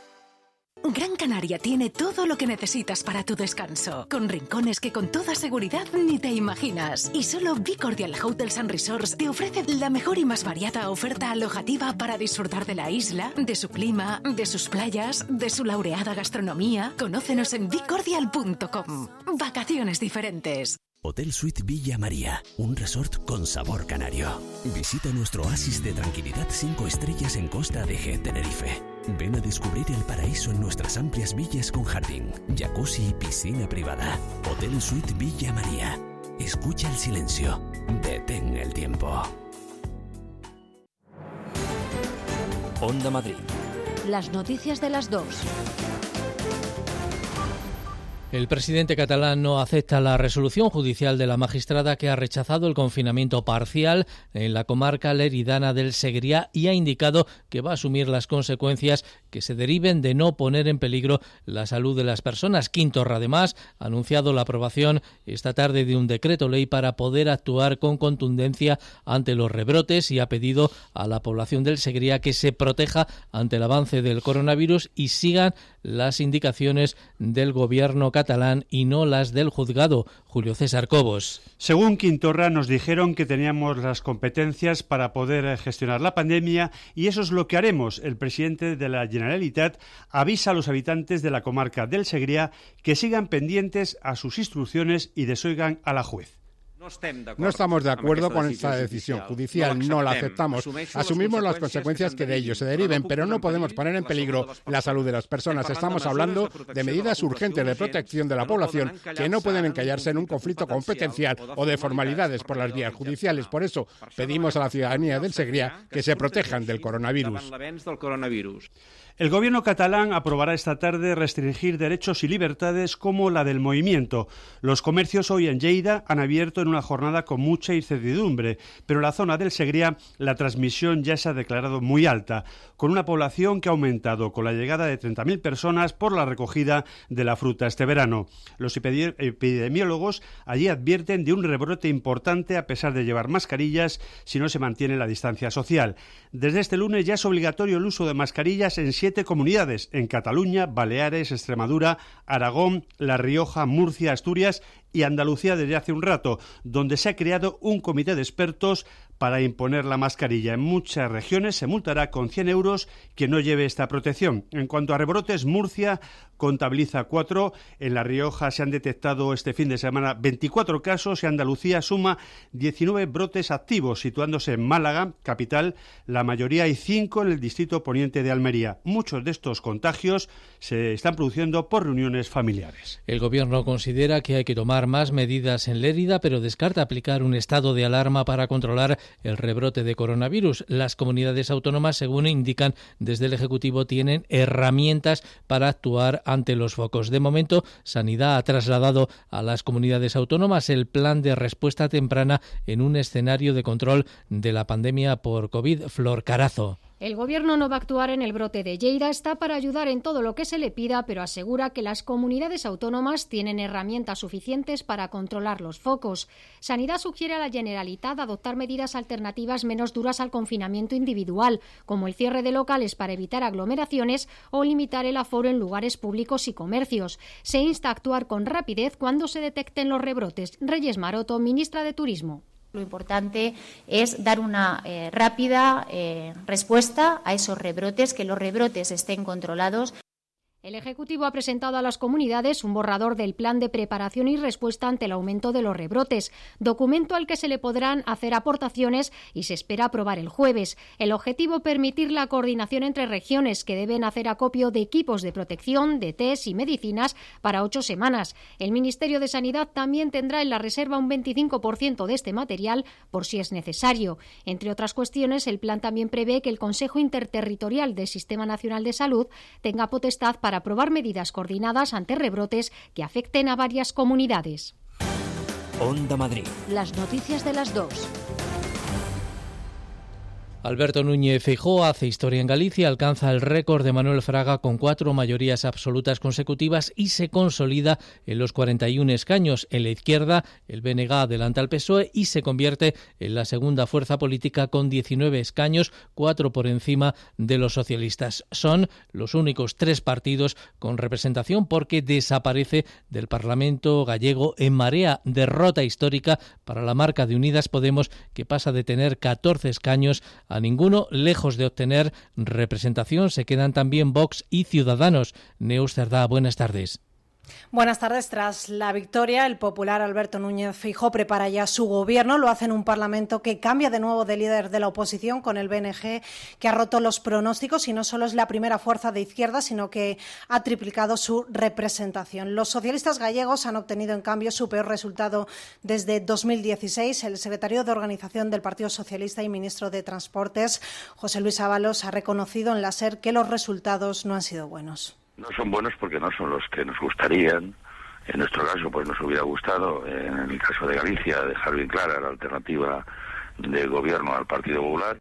Gran Canaria tiene todo lo que necesitas para tu descanso, con rincones que con toda seguridad ni te imaginas. Y solo Bicordial Hotels and Resorts te ofrece la mejor y más variada oferta alojativa para disfrutar de la isla, de su clima, de sus playas, de su laureada gastronomía. Conócenos en bicordial.com. Vacaciones diferentes. Hotel Suite Villa María, un resort con sabor canario. Visita nuestro oasis de tranquilidad 5 estrellas en Costa de G, Tenerife. Ven a descubrir el paraíso en nuestras amplias villas con jardín, jacuzzi y piscina privada. Hotel Suite Villa María. Escucha el silencio. Detén el tiempo. Onda Madrid. Las noticias de las dos. El presidente catalán no acepta la resolución judicial de la magistrada que ha rechazado el confinamiento parcial en la comarca leridana del Segriá y ha indicado que va a asumir las consecuencias que se deriven de no poner en peligro la salud de las personas. Quintorra, además, ha anunciado la aprobación esta tarde de un decreto ley para poder actuar con contundencia ante los rebrotes y ha pedido a la población del Segriá que se proteja ante el avance del coronavirus y sigan las indicaciones del gobierno catalán y no las del juzgado. Julio César Cobos. Según Quintorra, nos dijeron que teníamos las competencias para poder gestionar la pandemia y eso es lo que haremos. El presidente de la Generalitat avisa a los habitantes de la comarca del Segrià que sigan pendientes a sus instrucciones y desoigan a la juez. No estamos de acuerdo con esta decisión judicial, no la aceptamos. Asumimos las consecuencias que de ello se deriven, pero no podemos poner en peligro la salud de las personas. Estamos hablando de medidas urgentes de protección de la población que no pueden encallarse en un conflicto competencial o de formalidades por las vías judiciales. Por eso pedimos a la ciudadanía del Segrià que se protejan del coronavirus. El gobierno catalán aprobará esta tarde restringir derechos y libertades como la del movimiento. Los comercios hoy en Lleida han abierto en una jornada con mucha incertidumbre, pero en la zona del Segrià la transmisión ya se ha declarado muy alta, con una población que ha aumentado con la llegada de 30.000 personas por la recogida de la fruta este verano. Los epidemiólogos allí advierten de un rebrote importante a pesar de llevar mascarillas si no se mantiene la distancia social. Desde este lunes ya es obligatorio el uso de mascarillas en siete comunidades, en Cataluña, Baleares, Extremadura, Aragón, La Rioja, Murcia, Asturias y Andalucía desde hace un rato, donde se ha creado un comité de expertos para imponer la mascarilla. En muchas regiones se multará con 100 euros quien no lleve esta protección. En cuanto a rebrotes, Murcia contabiliza cuatro. En La Rioja se han detectado este fin de semana 24 casos y Andalucía suma 19 brotes activos, situándose en Málaga, capital. La mayoría hay cinco en el distrito poniente de Almería. Muchos de estos contagios se están produciendo por reuniones familiares. El gobierno considera que hay que tomar más medidas en Lérida, pero descarta aplicar un estado de alarma para controlar el rebrote de coronavirus. Las comunidades autónomas, según indican desde el Ejecutivo, tienen herramientas para actuar ante los focos. De momento, Sanidad ha trasladado a las comunidades autónomas el plan de respuesta temprana en un escenario de control de la pandemia por COVID. Flor Carazo. El Gobierno no va a actuar en el brote de Lleida, está para ayudar en todo lo que se le pida, pero asegura que las comunidades autónomas tienen herramientas suficientes para controlar los focos. Sanidad sugiere a la Generalitat adoptar medidas alternativas menos duras al confinamiento individual, como el cierre de locales para evitar aglomeraciones o limitar el aforo en lugares públicos y comercios. Se insta a actuar con rapidez cuando se detecten los rebrotes. Reyes Maroto, ministra de Turismo. Lo importante es dar una eh, rápida eh, respuesta a esos rebrotes, que los rebrotes estén controlados. El Ejecutivo ha presentado a las comunidades un borrador del plan de preparación y respuesta ante el aumento de los rebrotes, documento al que se le podrán hacer aportaciones y se espera aprobar el jueves. El objetivo permitir la coordinación entre regiones que deben hacer acopio de equipos de protección, de test y medicinas para ocho semanas. El Ministerio de Sanidad también tendrá en la reserva un 25% de este material por si es necesario. Entre otras cuestiones, el plan también prevé que el Consejo Interterritorial del Sistema Nacional de Salud tenga potestad para para aprobar medidas coordinadas ante rebrotes que afecten a varias comunidades. Onda Madrid. Las noticias de las dos. Alberto Núñez Feijóo hace historia en Galicia, alcanza el récord de Manuel Fraga con cuatro mayorías absolutas consecutivas y se consolida en los 41 escaños. En la izquierda, el BNG adelanta al PSOE y se convierte en la segunda fuerza política con 19 escaños, cuatro por encima de los socialistas. Son los únicos tres partidos con representación porque desaparece del Parlamento gallego en marea derrota histórica para la marca de Unidas Podemos que pasa de tener 14 escaños a ninguno, lejos de obtener representación, se quedan también Vox y Ciudadanos. Neus Cerdá, buenas tardes. Buenas tardes. Tras la victoria, el popular Alberto Núñez Fijó prepara ya su gobierno. Lo hace en un Parlamento que cambia de nuevo de líder de la oposición con el BNG, que ha roto los pronósticos y no solo es la primera fuerza de izquierda, sino que ha triplicado su representación. Los socialistas gallegos han obtenido, en cambio, su peor resultado desde 2016. El secretario de Organización del Partido Socialista y ministro de Transportes, José Luis Ábalos, ha reconocido en la SER que los resultados no han sido buenos no son buenos porque no son los que nos gustarían. En nuestro caso, pues nos hubiera gustado, en el caso de Galicia, dejar bien clara la alternativa del gobierno al Partido Popular.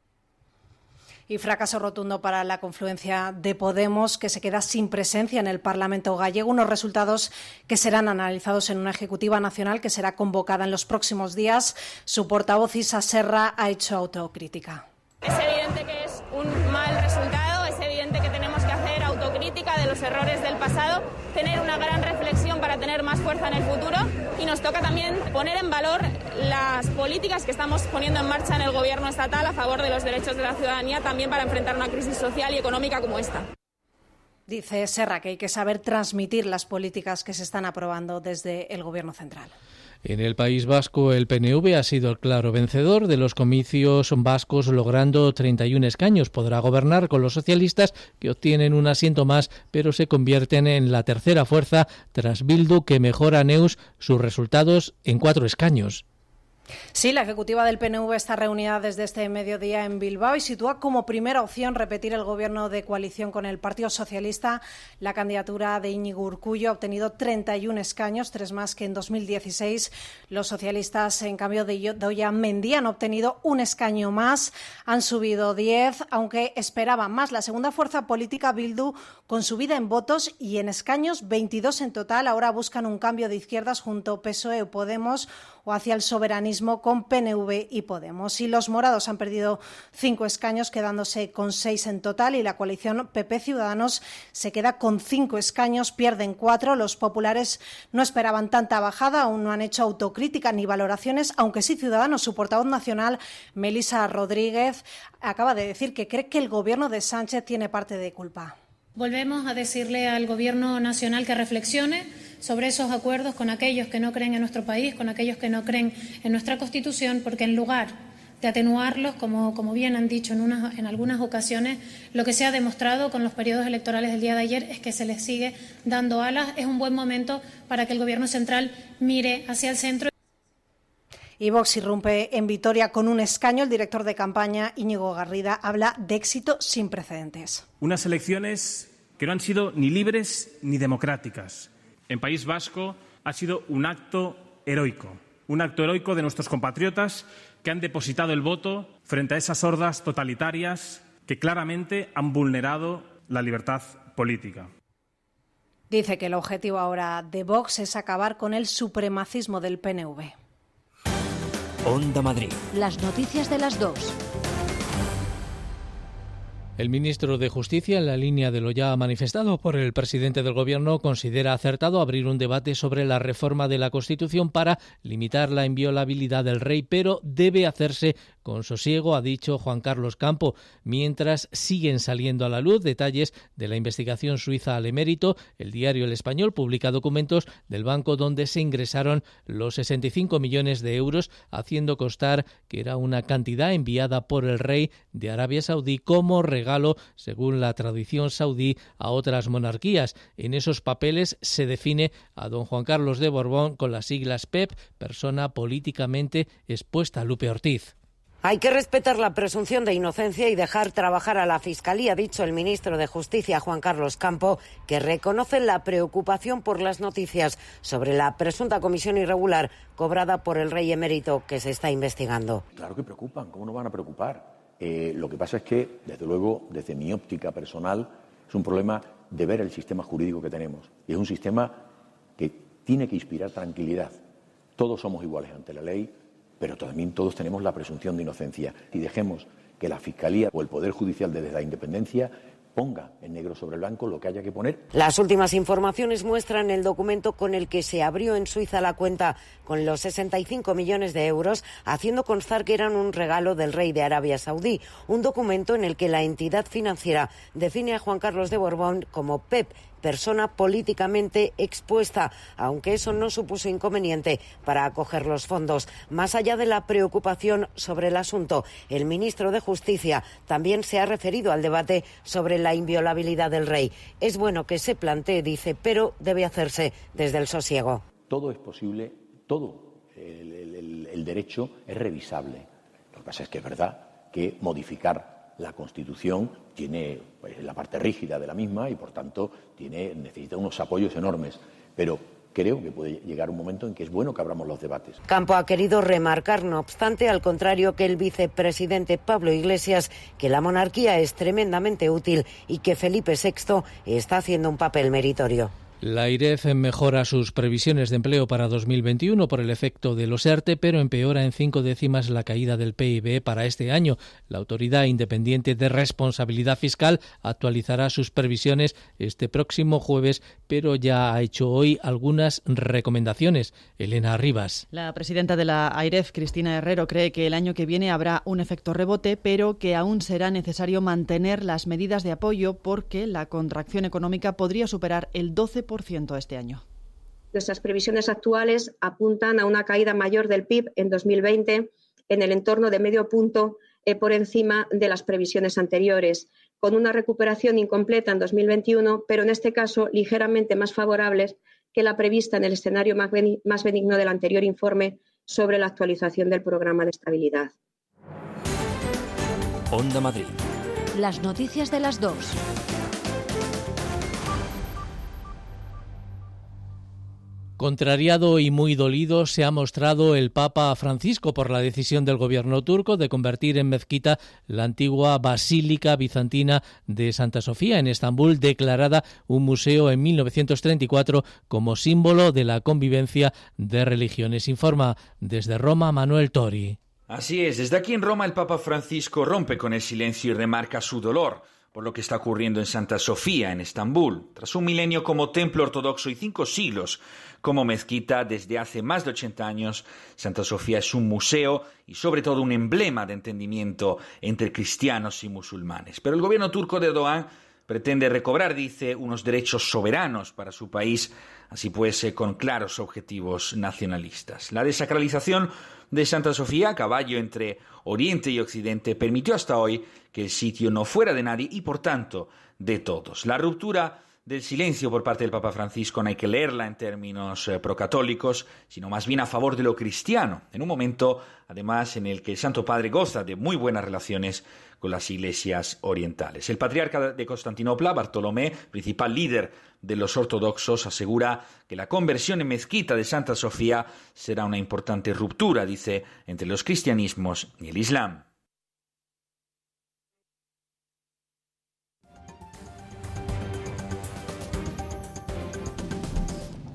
Y fracaso rotundo para la confluencia de Podemos, que se queda sin presencia en el Parlamento gallego. Unos resultados que serán analizados en una ejecutiva nacional que será convocada en los próximos días. Su portavoz Isa Serra ha hecho autocrítica. Es evidente que es un mal resultado, los errores del pasado, tener una gran reflexión para tener más fuerza en el futuro y nos toca también poner en valor las políticas que estamos poniendo en marcha en el gobierno estatal a favor de los derechos de la ciudadanía, también para enfrentar una crisis social y económica como esta. Dice Serra que hay que saber transmitir las políticas que se están aprobando desde el Gobierno central. En el País Vasco, el PNV ha sido el claro vencedor de los comicios vascos, logrando 31 escaños. Podrá gobernar con los socialistas, que obtienen un asiento más, pero se convierten en la tercera fuerza tras Bildu, que mejora Neus sus resultados en cuatro escaños. Sí, la ejecutiva del PNV está reunida desde este mediodía en Bilbao y sitúa como primera opción repetir el gobierno de coalición con el Partido Socialista. La candidatura de Íñigo Urcullo ha obtenido 31 escaños, tres más que en 2016. Los socialistas, en cambio de Doya Mendy, han obtenido un escaño más, han subido 10, aunque esperaban más. La segunda fuerza política, Bildu, con subida en votos y en escaños, 22 en total, ahora buscan un cambio de izquierdas junto PSOE o Podemos o hacia el soberanismo con PNV y Podemos. Y los morados han perdido cinco escaños, quedándose con seis en total, y la coalición PP Ciudadanos se queda con cinco escaños, pierden cuatro. Los populares no esperaban tanta bajada, aún no han hecho autocrítica ni valoraciones, aunque sí Ciudadanos, su portavoz nacional, Melisa Rodríguez, acaba de decir que cree que el gobierno de Sánchez tiene parte de culpa. Volvemos a decirle al Gobierno nacional que reflexione sobre esos acuerdos con aquellos que no creen en nuestro país, con aquellos que no creen en nuestra Constitución, porque en lugar de atenuarlos, como, como bien han dicho en, en algunas ocasiones, lo que se ha demostrado con los periodos electorales del día de ayer es que se les sigue dando alas. Es un buen momento para que el Gobierno central mire hacia el centro. Y Vox irrumpe en Vitoria con un escaño. El director de campaña, Íñigo Garrida, habla de éxito sin precedentes. Unas elecciones que no han sido ni libres ni democráticas. En País Vasco ha sido un acto heroico, un acto heroico de nuestros compatriotas que han depositado el voto frente a esas hordas totalitarias que claramente han vulnerado la libertad política. Dice que el objetivo ahora de Vox es acabar con el supremacismo del PNV. Onda Madrid. Las noticias de las dos. El ministro de Justicia, en la línea de lo ya manifestado por el presidente del Gobierno, considera acertado abrir un debate sobre la reforma de la Constitución para limitar la inviolabilidad del rey, pero debe hacerse con sosiego, ha dicho Juan Carlos Campo, mientras siguen saliendo a la luz detalles de la investigación suiza al emérito. El diario El Español publica documentos del banco donde se ingresaron los 65 millones de euros, haciendo constar que era una cantidad enviada por el rey de Arabia Saudí como regalo según la tradición saudí, a otras monarquías. En esos papeles se define a don Juan Carlos de Borbón con las siglas PEP, persona políticamente expuesta. Lupe Ortiz. Hay que respetar la presunción de inocencia y dejar trabajar a la Fiscalía, ha dicho el ministro de Justicia, Juan Carlos Campo, que reconoce la preocupación por las noticias sobre la presunta comisión irregular cobrada por el rey emérito que se está investigando. Claro que preocupan, ¿cómo no van a preocupar? Eh, lo que pasa es que, desde luego, desde mi óptica personal, es un problema de ver el sistema jurídico que tenemos. Y es un sistema que tiene que inspirar tranquilidad. Todos somos iguales ante la ley pero también todos tenemos la presunción de inocencia y dejemos que la Fiscalía o el Poder Judicial desde la independencia ponga en negro sobre blanco lo que haya que poner. Las últimas informaciones muestran el documento con el que se abrió en Suiza la cuenta con los 65 millones de euros, haciendo constar que eran un regalo del rey de Arabia Saudí. Un documento en el que la entidad financiera define a Juan Carlos de Borbón como PEP, persona políticamente expuesta, aunque eso no supuso inconveniente para acoger los fondos. Más allá de la preocupación sobre el asunto, el ministro de Justicia también se ha referido al debate sobre la inviolabilidad del rey. Es bueno que se plantee, dice, pero debe hacerse desde el sosiego. Todo es posible, todo el, derecho es revisable. Lo que pasa es que es verdad que modificar la Constitución tiene pues, la parte rígida de la misma y, por tanto, tiene, necesita unos apoyos enormes. Pero creo que puede llegar un momento en que es bueno que abramos los debates. Campo ha querido remarcar, no obstante, al contrario que el vicepresidente Pablo Iglesias, que la monarquía es tremendamente útil y que Felipe VI está haciendo un papel meritorio. La IREF mejora sus previsiones de empleo para 2021 por el efecto de los ERTE, pero empeora en cinco décimas la caída del PIB para este año. La Autoridad Independiente de Responsabilidad Fiscal actualizará sus previsiones este próximo jueves, pero ya ha hecho hoy algunas recomendaciones. Elena Rivas. La presidenta de la AIREF, Cristina Herrero, cree que el año que viene habrá un efecto rebote, pero que aún será necesario mantener las medidas de apoyo porque la contracción económica podría superar el 12% este año. Nuestras previsiones actuales apuntan a una caída mayor del PIB en 2020 en el entorno de medio punto eh, por encima de las previsiones anteriores, con una recuperación incompleta en 2021, pero en este caso ligeramente más favorables que la prevista en el escenario más benigno del anterior informe sobre la actualización del programa de estabilidad. Onda Madrid. Las noticias de las dos. Contrariado y muy dolido se ha mostrado el Papa Francisco por la decisión del gobierno turco de convertir en mezquita la antigua Basílica Bizantina de Santa Sofía en Estambul, declarada un museo en 1934 como símbolo de la convivencia de religiones. Informa desde Roma Manuel Tori. Así es, desde aquí en Roma el Papa Francisco rompe con el silencio y remarca su dolor por lo que está ocurriendo en Santa Sofía, en Estambul. Tras un milenio como templo ortodoxo y cinco siglos como mezquita desde hace más de 80 años, Santa Sofía es un museo y sobre todo un emblema de entendimiento entre cristianos y musulmanes. Pero el gobierno turco de Erdogan pretende recobrar, dice, unos derechos soberanos para su país, así pues, eh, con claros objetivos nacionalistas. La desacralización de Santa Sofía, a caballo entre Oriente y Occidente, permitió hasta hoy que el sitio no fuera de nadie y, por tanto, de todos. La ruptura del silencio por parte del Papa Francisco no hay que leerla en términos eh, procatólicos, sino más bien a favor de lo cristiano, en un momento, además, en el que el Santo Padre goza de muy buenas relaciones con las iglesias orientales. El patriarca de Constantinopla, Bartolomé, principal líder de los ortodoxos, asegura que la conversión en mezquita de Santa Sofía será una importante ruptura, dice, entre los cristianismos y el Islam.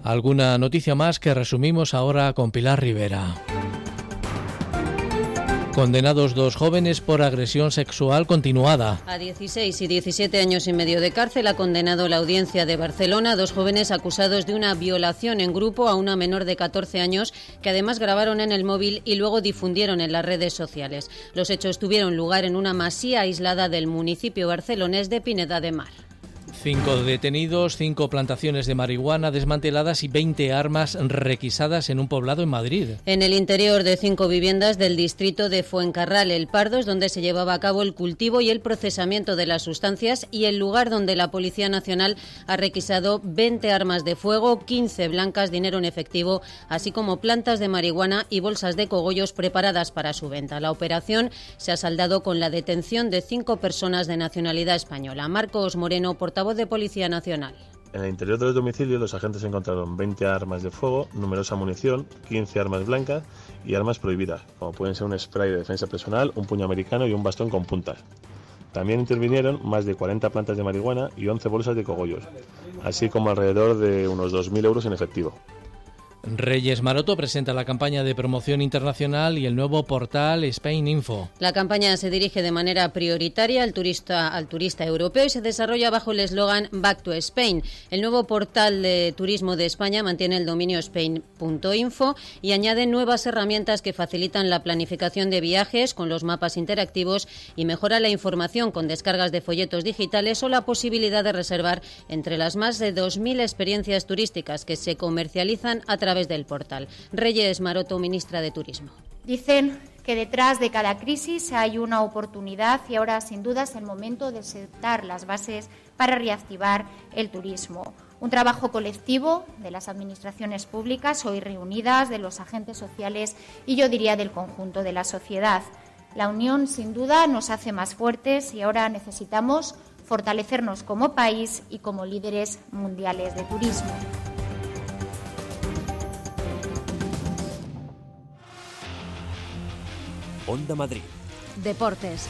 Alguna noticia más que resumimos ahora con Pilar Rivera. Condenados dos jóvenes por agresión sexual continuada. A 16 y 17 años y medio de cárcel ha condenado la audiencia de Barcelona dos jóvenes acusados de una violación en grupo a una menor de 14 años que además grabaron en el móvil y luego difundieron en las redes sociales. Los hechos tuvieron lugar en una masía aislada del municipio barcelonés de Pineda de Mar. Cinco detenidos, cinco plantaciones de marihuana desmanteladas y 20 armas requisadas en un poblado en Madrid. En el interior de cinco viviendas del distrito de Fuencarral, el Pardo, es donde se llevaba a cabo el cultivo y el procesamiento de las sustancias y el lugar donde la Policía Nacional ha requisado 20 armas de fuego, 15 blancas, dinero en efectivo, así como plantas de marihuana y bolsas de cogollos preparadas para su venta. La operación se ha saldado con la detención de cinco personas de nacionalidad española. Marcos Moreno, portavoz de Policía Nacional. En el interior del domicilio los agentes encontraron 20 armas de fuego, numerosa munición, 15 armas blancas y armas prohibidas, como pueden ser un spray de defensa personal, un puño americano y un bastón con puntas. También intervinieron más de 40 plantas de marihuana y 11 bolsas de cogollos, así como alrededor de unos 2.000 euros en efectivo. Reyes Maroto presenta la campaña de promoción internacional y el nuevo portal Spain Info. La campaña se dirige de manera prioritaria al turista, al turista europeo y se desarrolla bajo el eslogan Back to Spain. El nuevo portal de turismo de España mantiene el dominio spain.info y añade nuevas herramientas que facilitan la planificación de viajes con los mapas interactivos y mejora la información con descargas de folletos digitales o la posibilidad de reservar entre las más de 2.000 experiencias turísticas que se comercializan a través del portal. Reyes Maroto, ministra de Turismo. Dicen que detrás de cada crisis hay una oportunidad y ahora sin duda es el momento de sentar las bases para reactivar el turismo. Un trabajo colectivo de las administraciones públicas hoy reunidas, de los agentes sociales y yo diría del conjunto de la sociedad. La unión sin duda nos hace más fuertes y ahora necesitamos fortalecernos como país y como líderes mundiales de turismo. Onda Madrid. Deportes.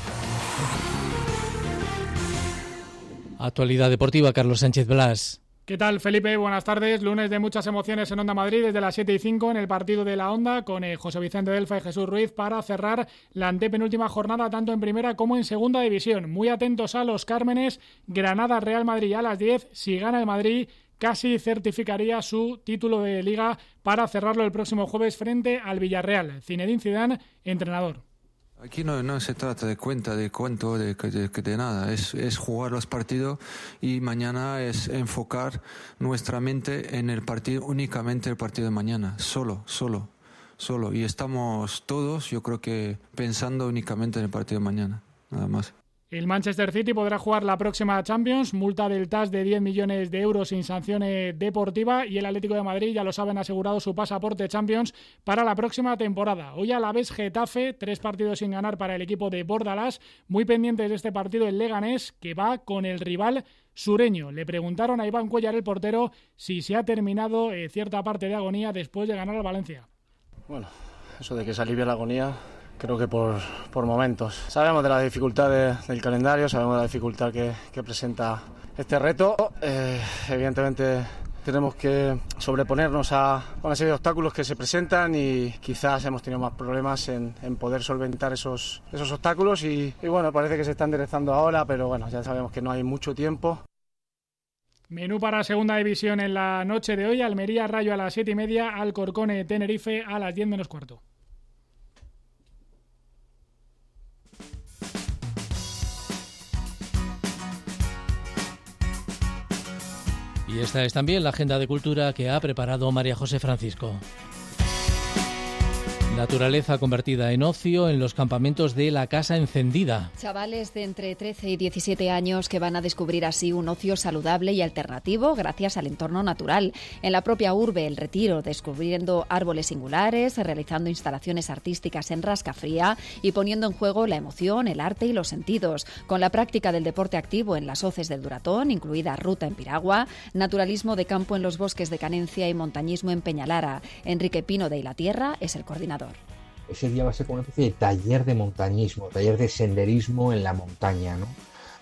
Actualidad deportiva, Carlos Sánchez Blas. ¿Qué tal, Felipe? Buenas tardes. Lunes de muchas emociones en Onda Madrid desde las 7 y 5 en el partido de la Onda con eh, José Vicente Delfa y Jesús Ruiz para cerrar la antepenúltima jornada tanto en primera como en segunda división. Muy atentos a los Cármenes. Granada Real Madrid a las 10. Si gana el Madrid, casi certificaría su título de liga para cerrarlo el próximo jueves frente al Villarreal. Zinedine Zidane, entrenador. Aquí no, no, se trata de cuenta, de cuento, de, nada. Es, es, jugar los partidos y mañana es enfocar nuestra mente en el partido, únicamente el partido de mañana. Solo, solo, solo. Y estamos todos, yo creo que, pensando únicamente en el partido de mañana. Nada más. El Manchester City podrá jugar la próxima Champions, multa del TAS de 10 millones de euros sin sanción deportiva y el Atlético de Madrid ya lo saben asegurado su pasaporte Champions para la próxima temporada. Hoy a la vez Getafe, tres partidos sin ganar para el equipo de Bordalas, muy pendientes de este partido el Leganés que va con el rival sureño. Le preguntaron a Iván Cuellar, el portero, si se ha terminado eh, cierta parte de agonía después de ganar al Valencia. Bueno, eso de que se alivia la agonía creo que por, por momentos. Sabemos de las dificultades del calendario, sabemos de la dificultad que, que presenta este reto. Eh, evidentemente tenemos que sobreponernos a una serie de obstáculos que se presentan y quizás hemos tenido más problemas en, en poder solventar esos, esos obstáculos y, y, bueno, parece que se está enderezando ahora, pero bueno, ya sabemos que no hay mucho tiempo. Menú para segunda división en la noche de hoy, Almería Rayo a las siete y media, Alcorcone Tenerife a las 10 menos cuarto. Y esta es también la agenda de cultura que ha preparado María José Francisco. Naturaleza convertida en ocio en los campamentos de la Casa Encendida. Chavales de entre 13 y 17 años que van a descubrir así un ocio saludable y alternativo gracias al entorno natural. En la propia urbe, el retiro, descubriendo árboles singulares, realizando instalaciones artísticas en rascafría y poniendo en juego la emoción, el arte y los sentidos. Con la práctica del deporte activo en las hoces del Duratón, incluida ruta en Piragua, naturalismo de campo en los bosques de Canencia y montañismo en Peñalara. Enrique Pino de la Tierra es el coordinador. Ese día va a ser como una especie de taller de montañismo, taller de senderismo en la montaña, ¿no?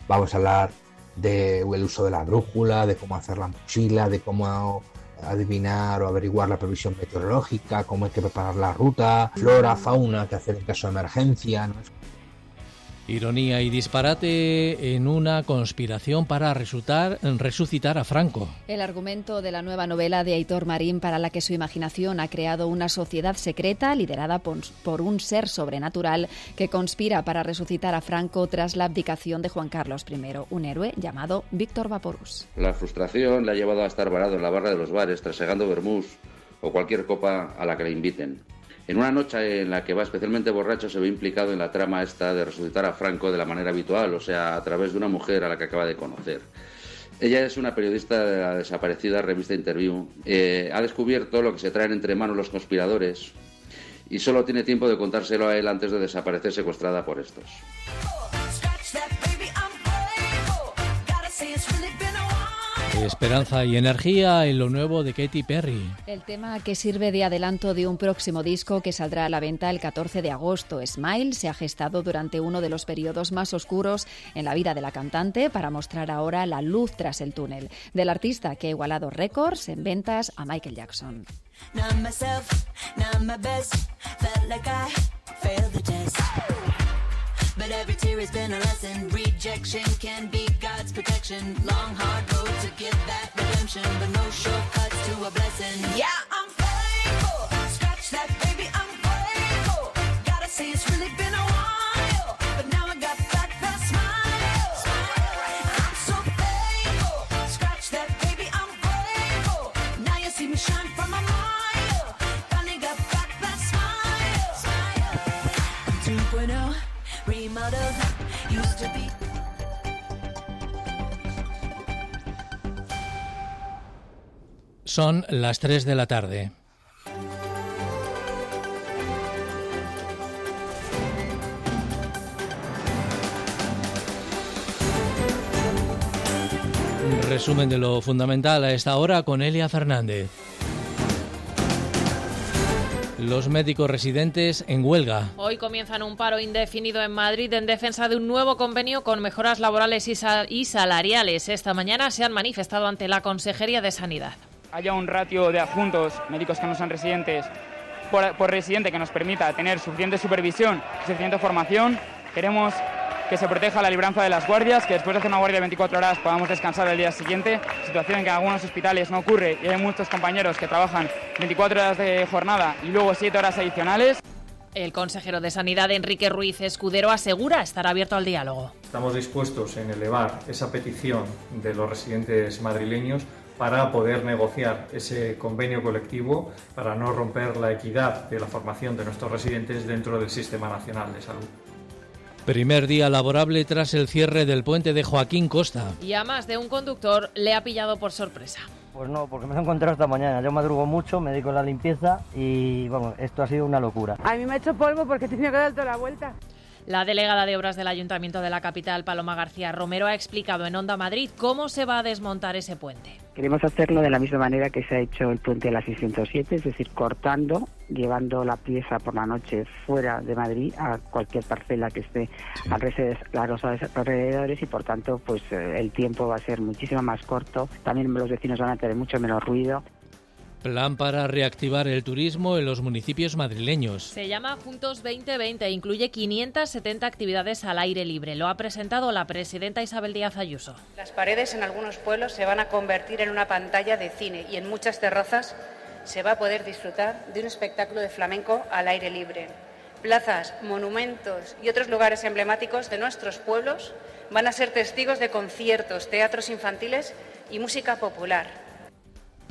Vamos a hablar del de uso de la brújula, de cómo hacer la mochila, de cómo adivinar o averiguar la previsión meteorológica, cómo hay que preparar la ruta, flora, fauna que hacer en caso de emergencia. ¿no? Ironía y disparate en una conspiración para resultar, resucitar a Franco. El argumento de la nueva novela de Aitor Marín para la que su imaginación ha creado una sociedad secreta liderada por, un ser sobrenatural que conspira para resucitar a Franco tras la abdicación de Juan Carlos I, un héroe llamado Víctor Vaporus. La frustración le ha llevado a estar varado en la barra de los bares, trasegando vermús o cualquier copa a la que le inviten. En una noche en la que va especialmente borracho se ve implicado en la trama esta de resucitar a Franco de la manera habitual, o sea, a través de una mujer a la que acaba de conocer. Ella es una periodista de la desaparecida revista Interview. Eh, ha descubierto lo que se traen entre manos los conspiradores y solo tiene tiempo de contárselo a él antes de desaparecer secuestrada por estos. Esperanza y energía en lo nuevo de Katy Perry. El tema que sirve de adelanto de un próximo disco que saldrá a la venta el 14 de agosto, Smile, se ha gestado durante uno de los periodos más oscuros en la vida de la cantante para mostrar ahora la luz tras el túnel del artista que ha igualado récords en ventas a Michael Jackson. But every tear has been a lesson. Rejection can be God's protection. Long, hard road to get that redemption, but no shortcuts to a blessing. Yeah, I'm faithful. Scratch that, baby, Son las 3 de la tarde. Resumen de lo fundamental a esta hora con Elia Fernández. Los médicos residentes en huelga. Hoy comienzan un paro indefinido en Madrid en defensa de un nuevo convenio con mejoras laborales y, salariales. Esta mañana se han manifestado ante la Consejería de Sanidad. Haya un ratio de adjuntos médicos que no sean residentes por, por residente que nos permita tener suficiente supervisión, suficiente formación. Queremos que se proteja la libranza de las guardias, que después de hacer una guardia de 24 horas podamos descansar el día siguiente, situación en que en algunos hospitales no ocurre y hay muchos compañeros que trabajan 24 horas de jornada y luego 7 horas adicionales. El consejero de Sanidad, Enrique Ruiz Escudero, asegura estar abierto al diálogo. Estamos dispuestos en elevar esa petición de los residentes madrileños para poder negociar ese convenio colectivo para no romper la equidad de la formación de nuestros residentes dentro del Sistema Nacional de Salud. Primer día laborable tras el cierre del puente de Joaquín Costa. Y a más de un conductor le ha pillado por sorpresa. Pues no, porque me lo he encontrado esta mañana. Yo madrugo mucho, me dedico a la limpieza y vamos, esto ha sido una locura. A mí me ha hecho polvo porque he tenido que dar toda la vuelta. La delegada de obras del Ayuntamiento de la capital, Paloma García Romero, ha explicado en Onda Madrid cómo se va a desmontar ese puente. Queremos hacerlo de la misma manera que se ha hecho el puente de la 607, es decir, cortando, llevando la pieza por la noche fuera de Madrid a cualquier parcela que esté a los alrededores y por tanto pues eh, el tiempo va a ser muchísimo más corto. También los vecinos van a tener mucho menos ruido. Plan para reactivar el turismo en los municipios madrileños. Se llama Juntos 2020 e incluye 570 actividades al aire libre. Lo ha presentado la presidenta Isabel Díaz Ayuso. Las paredes en algunos pueblos se van a convertir en una pantalla de cine y en muchas terrazas se va a poder disfrutar de un espectáculo de flamenco al aire libre. Plazas, monumentos y otros lugares emblemáticos de nuestros pueblos van a ser testigos de conciertos, teatros infantiles y música popular.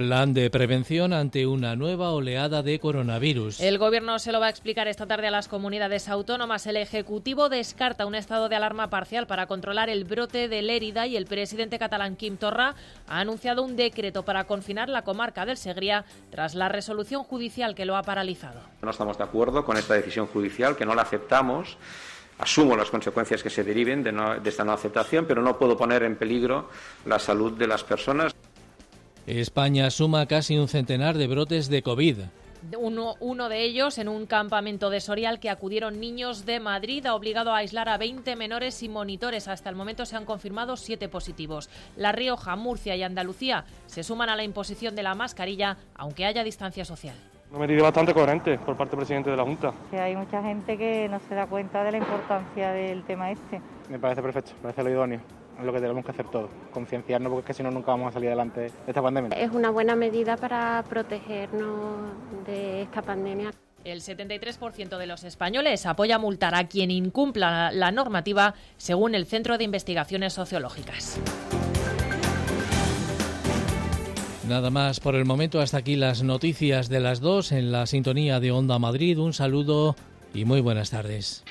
Plan de prevención ante una nueva oleada de coronavirus. El Gobierno se lo va a explicar esta tarde a las comunidades autónomas. El Ejecutivo descarta un estado de alarma parcial para controlar el brote de Lérida y el presidente catalán Quim Torra ha anunciado un decreto para confinar la comarca del Segría tras la resolución judicial que lo ha paralizado. No estamos de acuerdo con esta decisión judicial, que no la aceptamos. Asumo las consecuencias que se deriven de, de esta no aceptación, pero no puedo poner en peligro la salud de las personas. España suma casi un centenar de brotes de COVID. Uno, uno, de ellos en un campamento de Sorial que acudieron niños de Madrid ha obligado a aislar a 20 menores y monitores. Hasta el momento se han confirmado siete positivos. La Rioja, Murcia y Andalucía se suman a la imposición de la mascarilla, aunque haya distancia social. Una medida bastante coherente por parte del presidente de la Junta. Que hay mucha gente que no se da cuenta de la importancia del tema este. Me parece perfecto, me parece lo idóneo. Es lo que tenemos que hacer todos, concienciarnos porque es que si no nunca vamos a salir adelante de esta pandemia. Es una buena medida para protegernos de esta pandemia. El 73% de los españoles apoya multar a quien incumpla la normativa, según el Centro de Investigaciones Sociológicas. Nada más por el momento, hasta aquí las noticias de las dos en la sintonía de Onda Madrid. Un saludo y muy buenas tardes.